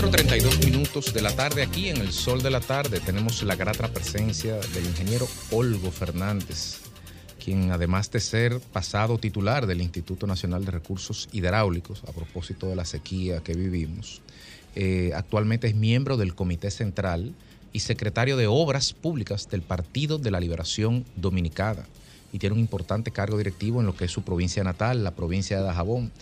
Cuatro 32 minutos de la tarde aquí en el sol de la tarde tenemos la grata presencia del ingeniero Olgo Fernández, quien además de ser pasado titular del Instituto Nacional de Recursos Hidráulicos a propósito de la sequía que vivimos, eh, actualmente es miembro del Comité Central y secretario de Obras Públicas del Partido de la Liberación Dominicana y tiene un importante cargo directivo en lo que es su provincia natal, la provincia de Dajabón.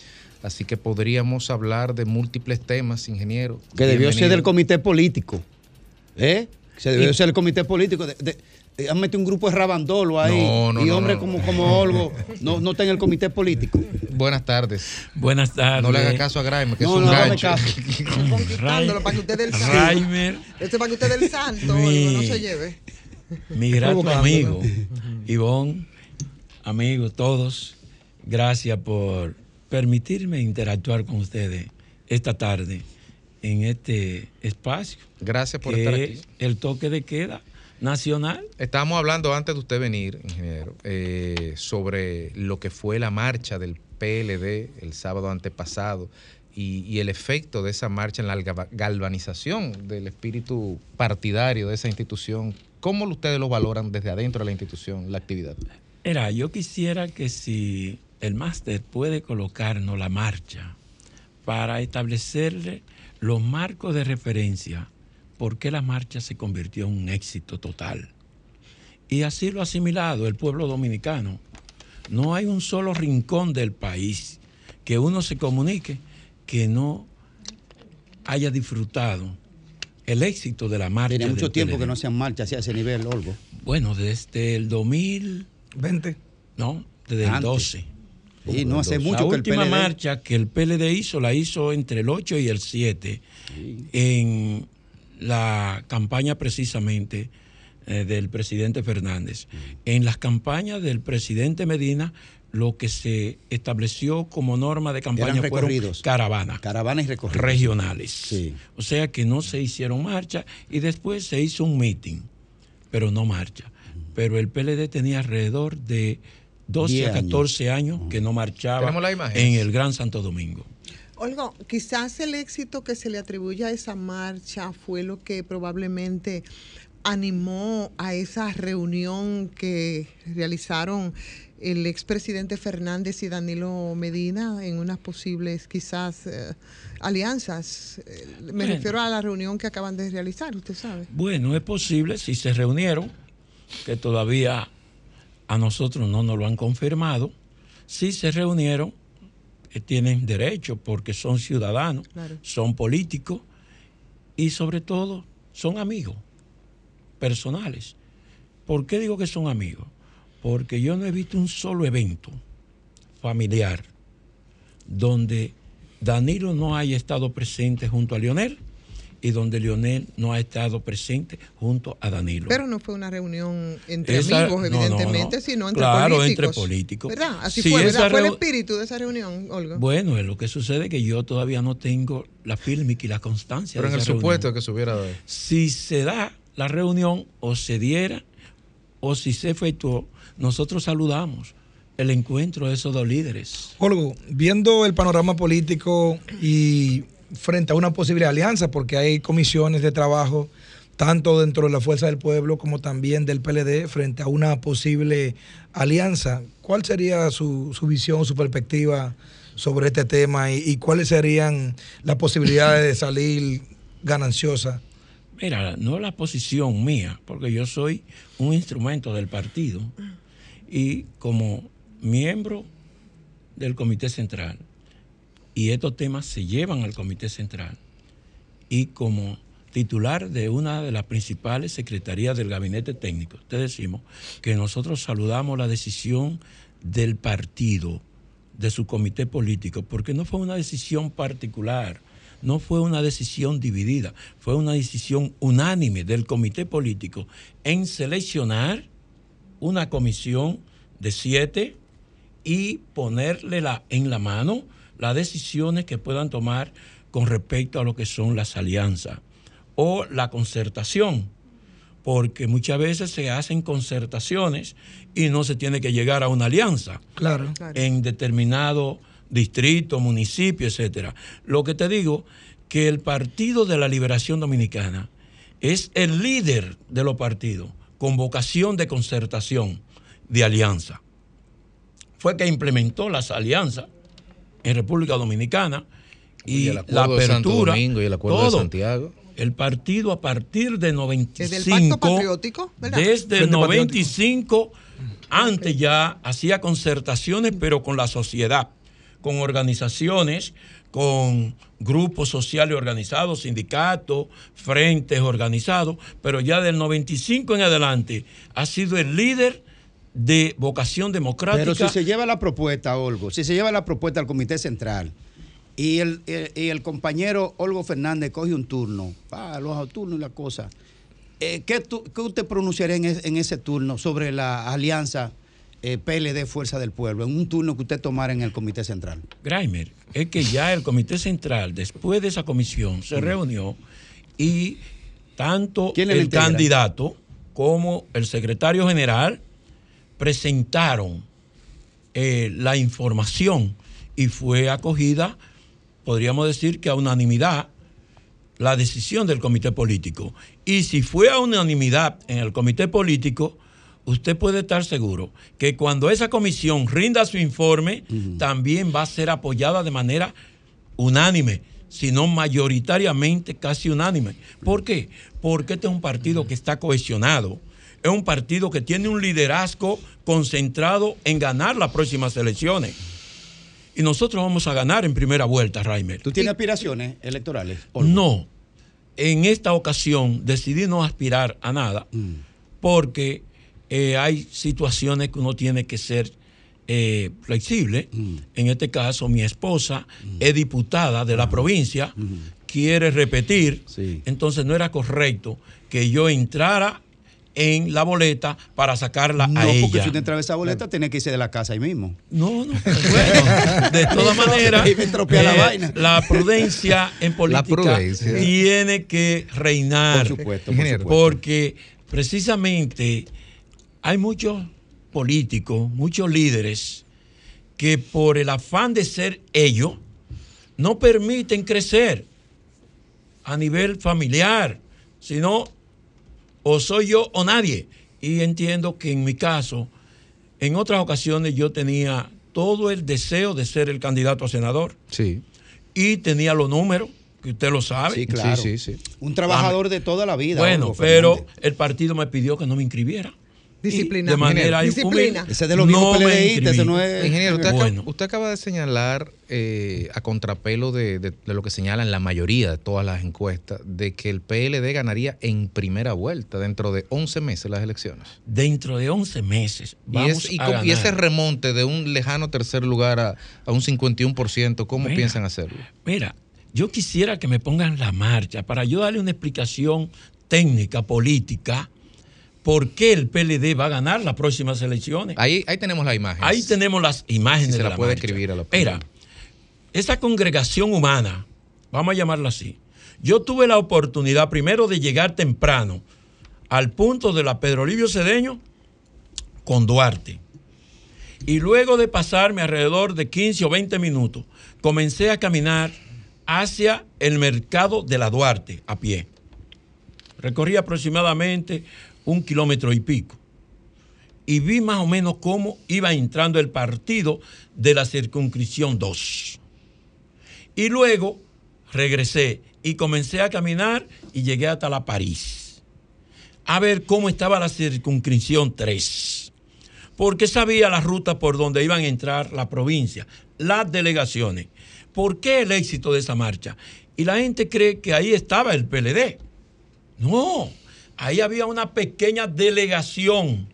Así que podríamos hablar de múltiples temas, ingeniero. Que debió ser del comité político. ¿Eh? Se debió Y- ser el comité político. De, han metido un grupo de rabandolo ahí. No, no, y no, hombres no. como, como Olgo no, no está en el comité político. Buenas tardes. Buenas tardes. No le haga caso a Graeme, que No, es un no, dame gancho. caso. Conquistándolo para que usted del santo. Raimer. Este para que usted del santo, Mi- Olgo, no se lleve. Mi grato amigo, Ivonne, amigos todos, gracias por permitirme interactuar con ustedes esta tarde en este espacio. Gracias por que estar es aquí. El toque de queda nacional. Estábamos hablando antes de usted venir, ingeniero, eh, sobre lo que fue la marcha del PLD el sábado antepasado y, y el efecto de esa marcha en la galva- galvanización del espíritu partidario de esa institución. ¿Cómo ustedes lo valoran desde adentro de la institución, la actividad? Era, yo quisiera que si el máster puede colocarnos la marcha para establecerle los marcos de referencia por qué la marcha se convirtió en un éxito total. Y así lo ha asimilado el pueblo dominicano. No hay un solo rincón del país que uno se comunique que no haya disfrutado el éxito de la marcha. Tiene mucho tiempo que no se marcha hacia ese nivel, Olgo. Bueno, desde el 2020. No, desde el 12. Y no hace mucho la última marcha que el PLD hizo, la hizo entre el 8 y el 7, en la campaña precisamente eh, del presidente Fernández. Mm. En las campañas del presidente Medina, lo que se estableció como norma de campaña fueron caravanas. Caravanas y recorridos. Regionales. O sea que no se hicieron marcha y después se hizo un meeting, pero no marcha. Mm. Pero el PLD tenía alrededor de 12 Diez a 14 años, que no marchaba en el Gran Santo Domingo. Olga, quizás el éxito que se le atribuye a esa marcha fue lo que probablemente animó a esa reunión que realizaron el expresidente Fernández y Danilo Medina en unas posibles quizás eh, alianzas. Eh, me Bueno. refiero a la reunión que acaban de realizar, usted sabe. Bueno, es posible si se reunieron, que todavía a nosotros no nos lo han confirmado. Si se reunieron, eh, tienen derecho porque son ciudadanos, Claro. son políticos y sobre todo son amigos personales. ¿Por qué digo que son amigos? Porque yo no he visto un solo evento familiar donde Danilo no haya estado presente junto a Lionel y donde Lionel no ha estado presente junto a Danilo. Pero no fue una reunión entre Esa- amigos, no, no, evidentemente, no. sino entre Claro, políticos. entre políticos. ¿Verdad? Así Sí, fue, ¿verdad? Fue el espíritu de esa reunión, Olga. Bueno, es lo que sucede es que yo todavía no tengo la fílmica y la constancia. Pero de en el supuesto reunión. que se hubiera dado. Si se da la reunión o se diera o si se efectuó, nosotros saludamos el encuentro de esos dos líderes. Olgo, viendo el panorama político y frente a una posible alianza, porque hay comisiones de trabajo tanto dentro de la Fuerza del Pueblo como también del PLD frente a una posible alianza, ¿cuál sería su, su visión, su perspectiva sobre este tema y, y cuáles serían las posibilidades de salir gananciosa? Mira, no la posición mía, porque yo soy un instrumento del partido y como miembro del Comité Central, y estos temas se llevan al Comité Central, y como titular de una de las principales secretarías del gabinete técnico, te decimos que nosotros saludamos la decisión del partido, de su comité político, porque no fue una decisión particular, no fue una decisión dividida, fue una decisión unánime del comité político en seleccionar una comisión de siete y ponerle la, en la mano las decisiones que puedan tomar con respecto a lo que son las alianzas o la concertación, porque muchas veces se hacen concertaciones y no se tiene que llegar a una alianza Claro. en determinado distrito, municipio, etcétera. Lo que te digo, que el Partido de la Liberación Dominicana es el líder de los partidos con vocación de concertación, de alianza. Fue que implementó las alianzas en República Dominicana y, Y el la de Santo apertura. Domingo y el acuerdo de todo. Santiago. El partido a partir de 95. Desde el Pacto Patriótico, ¿verdad? Desde Frente Patriótico. 95, antes ya hacía concertaciones, pero con la sociedad, con organizaciones, con grupos sociales organizados, sindicatos, frentes organizados, pero ya del 95 en adelante ha sido el líder de vocación democrática. Pero si se lleva la propuesta, Olgo, si se lleva la propuesta al Comité Central y el, el- y el compañero Olgo Fernández coge un turno, ah, los turnos y la cosa, eh, ¿qué, tú- qué usted pronunciaría en, es- en ese turno sobre la alianza eh, PLD Fuerza del Pueblo, en un turno que usted tomara en el Comité Central? Grimer, es que ya el Comité Central, después de esa comisión, se reunió y tanto ¿Quién le el candidato como el secretario general presentaron eh, la información y fue acogida, podríamos decir que a unanimidad, la decisión del comité político. Y si fue a unanimidad en el comité político, usted puede estar seguro que cuando esa comisión rinda su informe, también va a ser apoyada de manera unánime, sino mayoritariamente casi unánime. ¿Por qué? Porque este es un partido que está cohesionado, es un partido que tiene un liderazgo concentrado en ganar las próximas elecciones. Y nosotros vamos a ganar en primera vuelta, Raimer. ¿Tú tienes aspiraciones electorales? No. En esta ocasión decidí no aspirar a nada porque eh, hay situaciones que uno tiene que ser eh, flexible. En este caso, mi esposa es diputada de la provincia, quiere repetir, entonces no era correcto que yo entrara en la boleta para sacarla No, a porque ella. si usted entra a esa boleta, tiene que irse de la casa ahí mismo. No, no. Bueno, de todas maneras, eh, la prudencia en política prudencia. tiene que reinar. Por supuesto, por supuesto. Porque precisamente hay muchos políticos, muchos líderes que por el afán de ser ellos no permiten crecer a nivel familiar, sino o soy yo o nadie. Y entiendo que en mi caso, en otras ocasiones yo tenía todo el deseo de ser el candidato a senador. Sí. Y tenía los números, que usted lo sabe. Sí, claro. Un trabajador de toda la vida. Bueno, pero Fernández. el partido me pidió que no me inscribiera. Disciplina. De manera Ingeniero. humilde, Ese es de los no me PLDistas, ese no es- Ingeniero, usted, Bueno. acaba, usted acaba de señalar eh, a contrapelo de, de- de lo que señalan la mayoría de todas las encuestas, de que el PLD ganaría en primera vuelta dentro de 11 meses las elecciones. Dentro de 11 meses Y, vamos es- y a co- y ganar. ese remonte de un lejano tercer lugar a, a un 51%, ¿cómo Mira. piensan hacerlo? Mira, yo quisiera que me pongan la marcha para yo darle una explicación técnica, política, por qué el PLD va a ganar las próximas elecciones. Ahí, ahí tenemos la imagen. Ahí tenemos las imágenes Si se de la la puede marcha. escribir a la Mira, esa congregación humana, vamos a llamarla así, yo tuve la oportunidad primero de llegar temprano al punto de la Pedro Livio Cedeño con Duarte. Y luego de pasarme alrededor de 15 o 20 minutos, comencé a caminar hacia el mercado de la Duarte a pie. Recorrí aproximadamente un kilómetro y pico. Y vi más o menos cómo iba entrando el partido de la circunscripción 2. Y luego regresé y comencé a caminar y llegué hasta la París. A ver cómo estaba la circunscripción 3 porque sabía la ruta por donde iban a entrar la provincia, las delegaciones. ¿Por qué el éxito de esa marcha? Y la gente cree que ahí estaba el PLD. No, ahí había una pequeña delegación.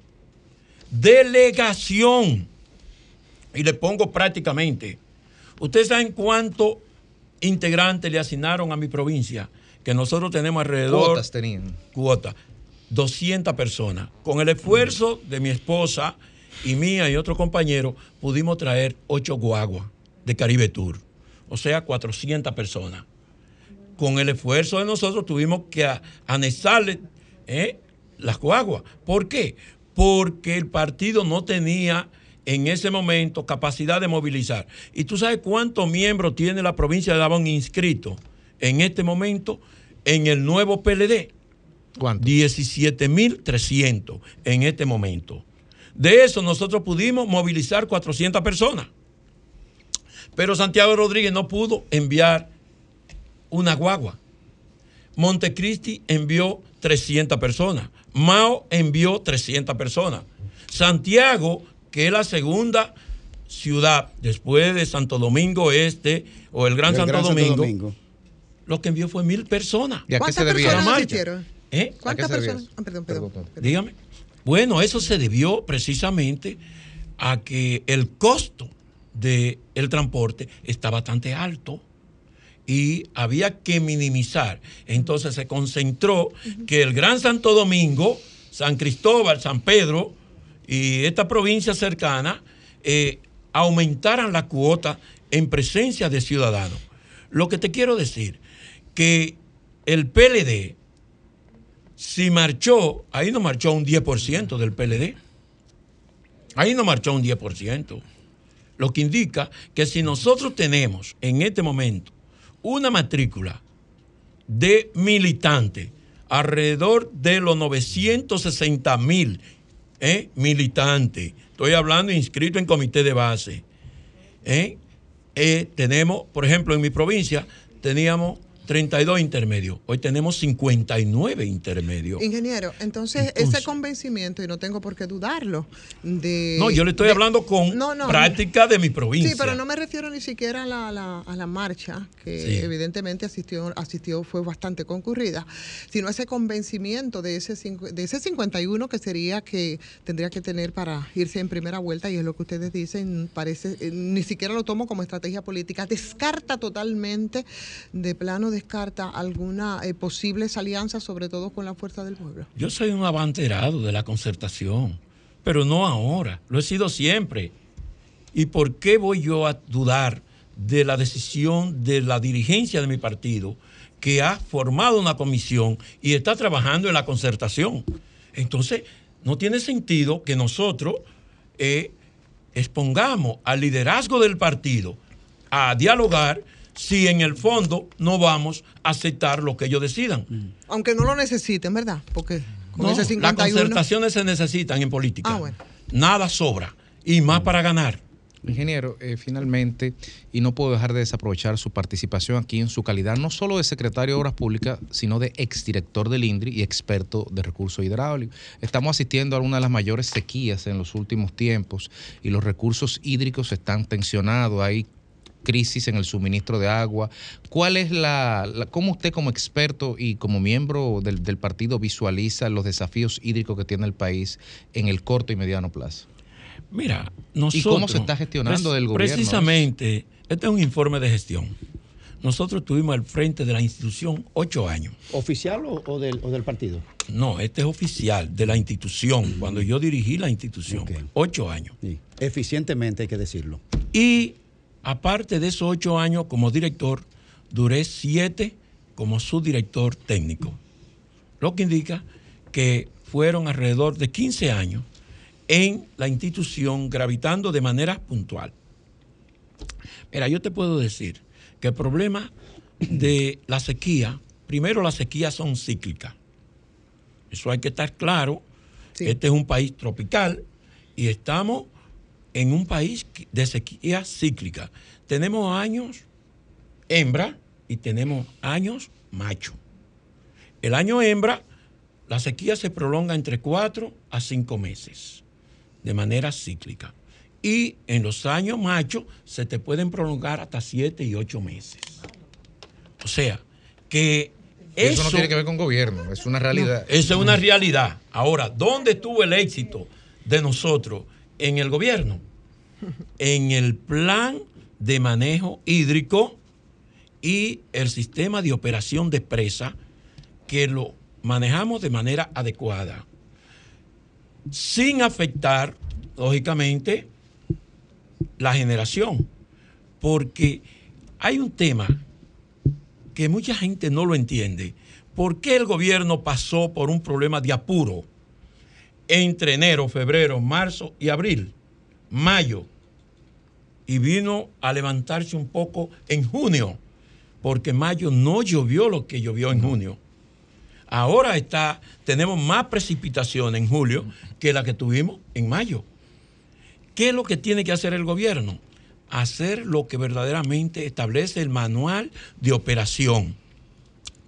Delegación. Y le pongo prácticamente. ¿Ustedes saben cuántos integrantes le asignaron a mi provincia? Que nosotros tenemos alrededor Cuotas tenían. cuota. 200 personas. Con el esfuerzo de mi esposa y mía y otro compañero, pudimos traer 8 guaguas de Caribe Tour. O sea, 400 personas. Con el esfuerzo de nosotros tuvimos que anexarle ¿eh? las guaguas. ¿Por qué? Porque el partido no tenía en ese momento capacidad de movilizar. ¿Y tú sabes cuántos miembros tiene la provincia de Dabón inscritos en este momento en el nuevo PLD? 17.300 en este momento. De eso nosotros pudimos movilizar 400 personas. Pero Santiago Rodríguez no pudo enviar una guagua. Montecristi envió 300 personas. Mao envió 300 personas. Santiago, que es la segunda ciudad después de Santo Domingo Este o el Gran, El Santo, Gran Santo Domingo, Domingo. lo que envió fue mil personas. ¿Y a qué ¿Cuántas se debía personas? ¿Eh? ¿Cuántas ¿A qué se debía personas? Ah, perdón, perdón. Dígame. Bueno, eso se debió precisamente a que el costo del transporte está bastante alto y había que minimizar. Entonces se concentró que el Gran Santo Domingo, San Cristóbal, San Pedro y esta provincia cercana eh, aumentaran la cuota en presencia de ciudadanos. Lo que te quiero decir, que el PLD, si marchó, ahí no marchó un 10% del PLD. Ahí no marchó un 10%. Lo que indica que si nosotros tenemos en este momento una matrícula de militantes alrededor de los 960 mil ¿eh? militantes, estoy hablando inscritos en comité de base, ¿eh? Eh, tenemos, por ejemplo, en mi provincia teníamos 32 intermedios, hoy tenemos 59 intermedios. Ingeniero, entonces, Entonces- ese convencimiento, y no tengo por qué dudarlo, de... No, yo le estoy de- hablando con No, no, práctica de mi provincia. Sí, pero no me refiero ni siquiera a la, a la- a la marcha, que Sí. evidentemente asistió, asistió, fue bastante concurrida, sino ese convencimiento de ese, de ese 51 que sería que tendría que tener para irse en primera vuelta, y es lo que ustedes dicen, parece, eh, ni siquiera lo tomo como estrategia política, descarta totalmente de plano descarta alguna eh, posibles alianzas, sobre todo con la fuerza del pueblo. Yo soy un abanderado de la concertación, pero no ahora, lo he sido siempre. ¿Y por qué voy yo a dudar de la decisión de la dirigencia de mi partido que ha formado una comisión y está trabajando en la concertación? Entonces, no tiene sentido que nosotros eh, expongamos al liderazgo del partido a dialogar si en el fondo no vamos a aceptar lo que ellos decidan. Aunque no lo necesiten, ¿verdad? Porque con No, ese las 51... concertaciones se necesitan en política. Ah, bueno. Nada sobra. Y más para ganar. Ingeniero, eh, finalmente, y no puedo dejar de desaprovechar su participación aquí en su calidad no solo de secretario de Obras Públicas, sino de exdirector del INDRI y experto de recursos hidráulicos. Estamos asistiendo a una de las mayores sequías en los últimos tiempos y los recursos hídricos están tensionados. Hay crisis en el suministro de agua. ¿Cuál es la, la- cómo usted como experto y como miembro del, del partido visualiza los desafíos hídricos que tiene el país en el corto y mediano plazo? Mira, ¿Y nosotros... cómo se está gestionando del gobierno? Precisamente, este es un informe de gestión. Nosotros estuvimos al frente de la institución ocho años. ¿Oficial o, o del, o del partido? No, este es oficial de la institución, cuando yo dirigí la institución. Ocho años. Sí. Eficientemente hay que decirlo. Y aparte de esos ocho años como director, duré siete como subdirector técnico. Lo que indica que fueron alrededor de 15 años en la institución gravitando de manera puntual. Mira, yo te puedo decir que el problema de la sequía, primero las sequías son cíclicas. Eso hay que estar claro. Este es un país tropical y estamos en un país de sequía cíclica. Tenemos años hembra y tenemos años macho. El año hembra, la sequía se prolonga entre 4 a 5 meses, de manera cíclica. Y en los años macho se te pueden prolongar hasta 7 y 8 meses. O sea, que Eso, eso, no tiene que ver con gobierno, es una realidad. eso es una realidad. Ahora, ¿dónde estuvo el éxito de nosotros en el gobierno? En el plan de manejo hídrico y el sistema de operación de presa que lo manejamos de manera adecuada, sin afectar, lógicamente, la generación. Porque hay un tema que mucha gente no lo entiende. ¿Por qué el gobierno pasó por un problema de apuro entre enero, febrero, marzo y abril, mayo? Y vino a levantarse un poco en junio, porque mayo no llovió lo que llovió en junio. Ahora está, tenemos más precipitación en julio que la que tuvimos en mayo. ¿Qué es lo que tiene que hacer el gobierno? Hacer lo que verdaderamente establece el manual de operación.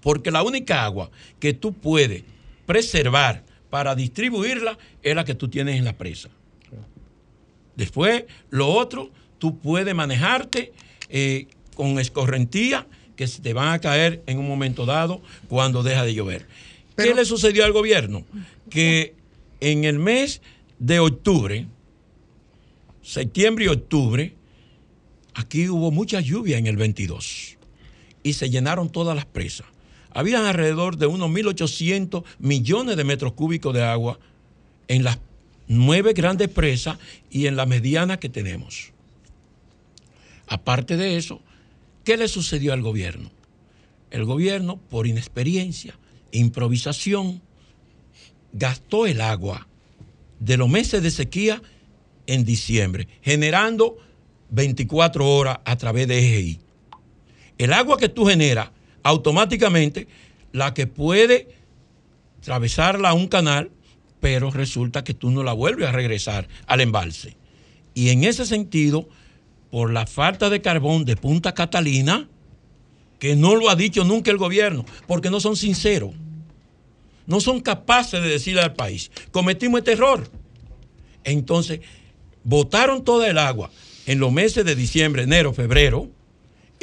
Porque la única agua que tú puedes preservar para distribuirla es la que tú tienes en la presa. Después, lo otro, tú puedes manejarte eh, con escorrentía que se te van a caer en un momento dado cuando deja de llover. ¿Qué le sucedió al gobierno? Que en el mes de octubre, septiembre y octubre, aquí hubo mucha lluvia en el 22 y se llenaron todas las presas. Habían alrededor de unos 1.800 millones de metros cúbicos de agua en las nueve grandes presas y en la mediana que tenemos. Aparte de eso, ¿qué le sucedió al gobierno? El gobierno, por inexperiencia, improvisación, gastó el agua de los meses de sequía en diciembre, generando 24 horas a través de EGI. El agua que tú generas, automáticamente, la que puede atravesarla a un canal, pero resulta que tú no la vuelves a regresar al embalse. Y en ese sentido, por la falta de carbón de Punta Catalina, que no lo ha dicho nunca el gobierno, porque no son sinceros, no son capaces de decirle al país, cometimos este error. Entonces, botaron toda el agua en los meses de diciembre, enero, febrero,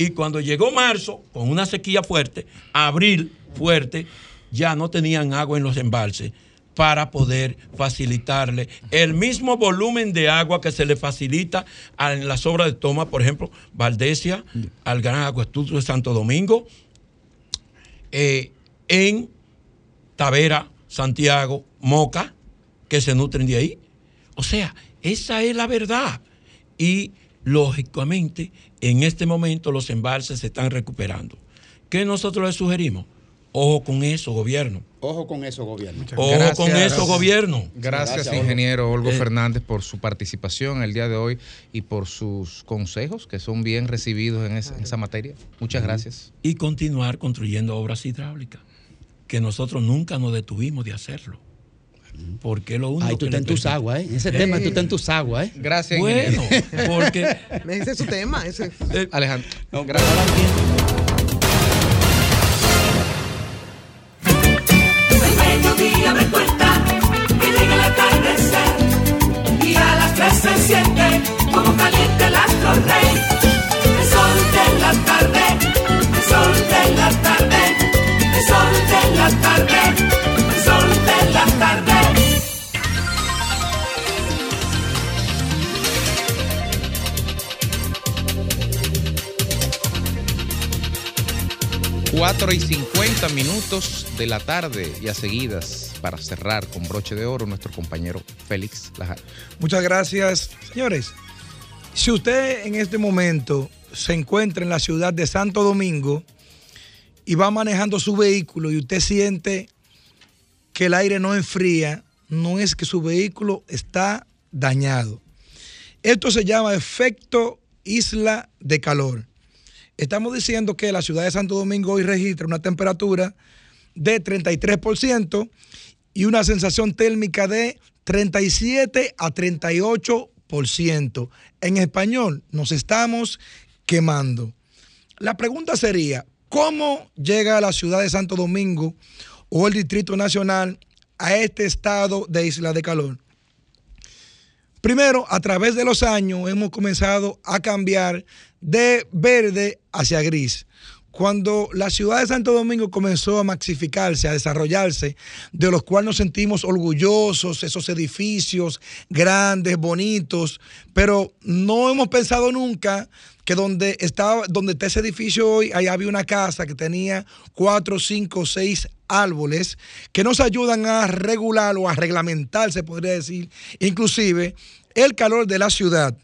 y cuando llegó marzo, con una sequía fuerte, abril fuerte, ya no tenían agua en los embalses para poder facilitarle el mismo volumen de agua que se le facilita en las obras de toma, por ejemplo, Valdesia, al Gran Acueducto de Santo Domingo, eh, en Tavera, Santiago, Moca, que se nutren de ahí. O sea, esa es la verdad. Y lógicamente, en este momento los embalses se están recuperando. ¿Qué nosotros les sugerimos? Ojo con eso, gobierno. Ojo con eso, gobierno. Ojo con eso, gobierno. Gracias, ingeniero Olgo Eh, Fernández, por su participación el día de hoy y por sus consejos que son bien recibidos en, esa- en esa materia. Muchas gracias. Y continuar construyendo obras hidráulicas, que nosotros nunca nos detuvimos de hacerlo. Porque lo único Ay, tú estás en tus aguas, ¿eh? Ese tema, tú estás en tus aguas, ¿eh? Gracias, Bueno, ingeniero. porque Ese es su tema. Ese. Alejandro. El 4 y 50 minutos de la tarde y a seguidas para cerrar con broche de oro nuestro compañero Félix Lajar. Muchas gracias. Señores, si usted en este momento se encuentra en la ciudad de Santo Domingo y va manejando su vehículo y usted siente que el aire no enfría, no es que su vehículo está dañado. Esto se llama efecto isla de calor. Estamos diciendo que la ciudad de Santo Domingo hoy registra una temperatura de 33% y una sensación térmica de 37 a 38%. En español, nos estamos quemando. La pregunta sería, ¿cómo llega la ciudad de Santo Domingo o el Distrito Nacional a este estado de isla de calor? Primero, a través de los años hemos comenzado a cambiar de verde hacia gris. Cuando la ciudad de Santo Domingo comenzó a maxificarse, a desarrollarse, de los cuales nos sentimos orgullosos, esos edificios grandes, bonitos, pero no hemos pensado nunca que donde estaba, donde está ese edificio hoy, ahí había una casa que tenía cuatro, cinco, seis árboles que nos ayudan a regular o a reglamentar, se podría decir, inclusive el calor de la ciudad.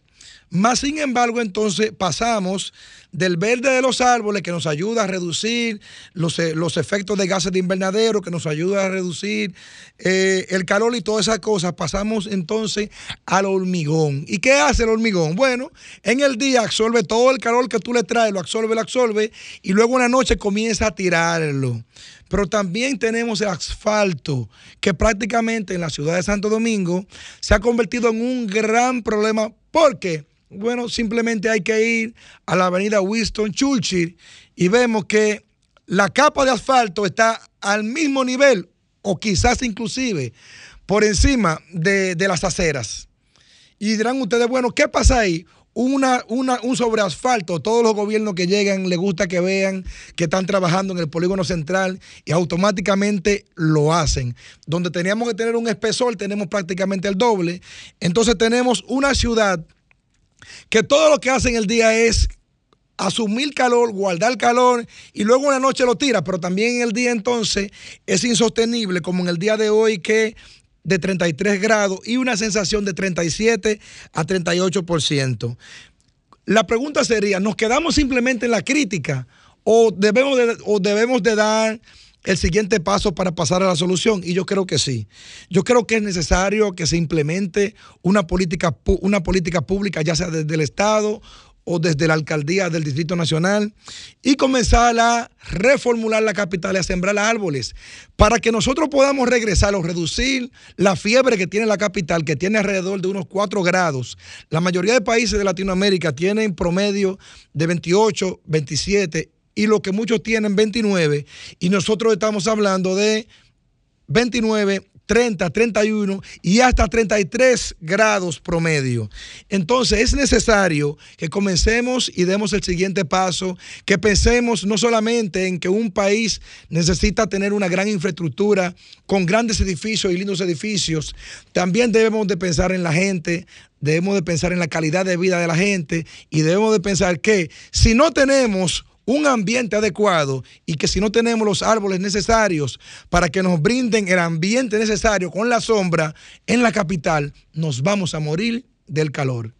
Más sin embargo, entonces pasamos del verde de los árboles que nos ayuda a reducir los, eh, los efectos de gases de invernadero, que nos ayuda a reducir eh, el calor y todas esas cosas, pasamos entonces al hormigón. ¿Y qué hace el hormigón? Bueno, en el día absorbe todo el calor que tú le traes, lo absorbe, lo absorbe, y luego en la noche comienza a tirarlo. Pero también tenemos el asfalto, que prácticamente en la ciudad de Santo Domingo se ha convertido en un gran problema. ¿Por qué? Bueno, simplemente hay que ir a la avenida Winston Churchill y vemos que la capa de asfalto está al mismo nivel o quizás inclusive por encima de, de las aceras. Y dirán ustedes, bueno, ¿qué pasa ahí? Una, una, un sobreasfalto. Todos los gobiernos que llegan les gusta que vean que están trabajando en el polígono central y automáticamente lo hacen. Donde teníamos que tener un espesor, tenemos prácticamente el doble. Entonces tenemos una ciudad que todo lo que hace en el día es asumir calor, guardar calor y luego en la noche lo tira, pero también en el día entonces es insostenible como en el día de hoy que de 33 grados y una sensación de 37 a 38%. La pregunta sería, ¿nos quedamos simplemente en la crítica o debemos de, o debemos de dar el siguiente paso para pasar a la solución? Y yo creo que sí. Yo creo que es necesario que se implemente una política, una política pública, ya sea desde el Estado o desde la alcaldía del Distrito Nacional, y comenzar a reformular la capital y a sembrar árboles, para que nosotros podamos regresar o reducir la fiebre que tiene la capital, que tiene alrededor de unos 4 grados. La mayoría de países de Latinoamérica tienen promedio de 28, 27 y lo que muchos tienen 29 y nosotros estamos hablando de 29, 30, 31 y hasta 33 grados promedio. Entonces es necesario que comencemos y demos el siguiente paso, que pensemos no solamente en que un país necesita tener una gran infraestructura con grandes edificios y lindos edificios, también debemos de pensar en la gente, debemos de pensar en la calidad de vida de la gente y debemos de pensar que si no tenemos un ambiente adecuado y que si no tenemos los árboles necesarios para que nos brinden el ambiente necesario con la sombra en la capital, nos vamos a morir del calor.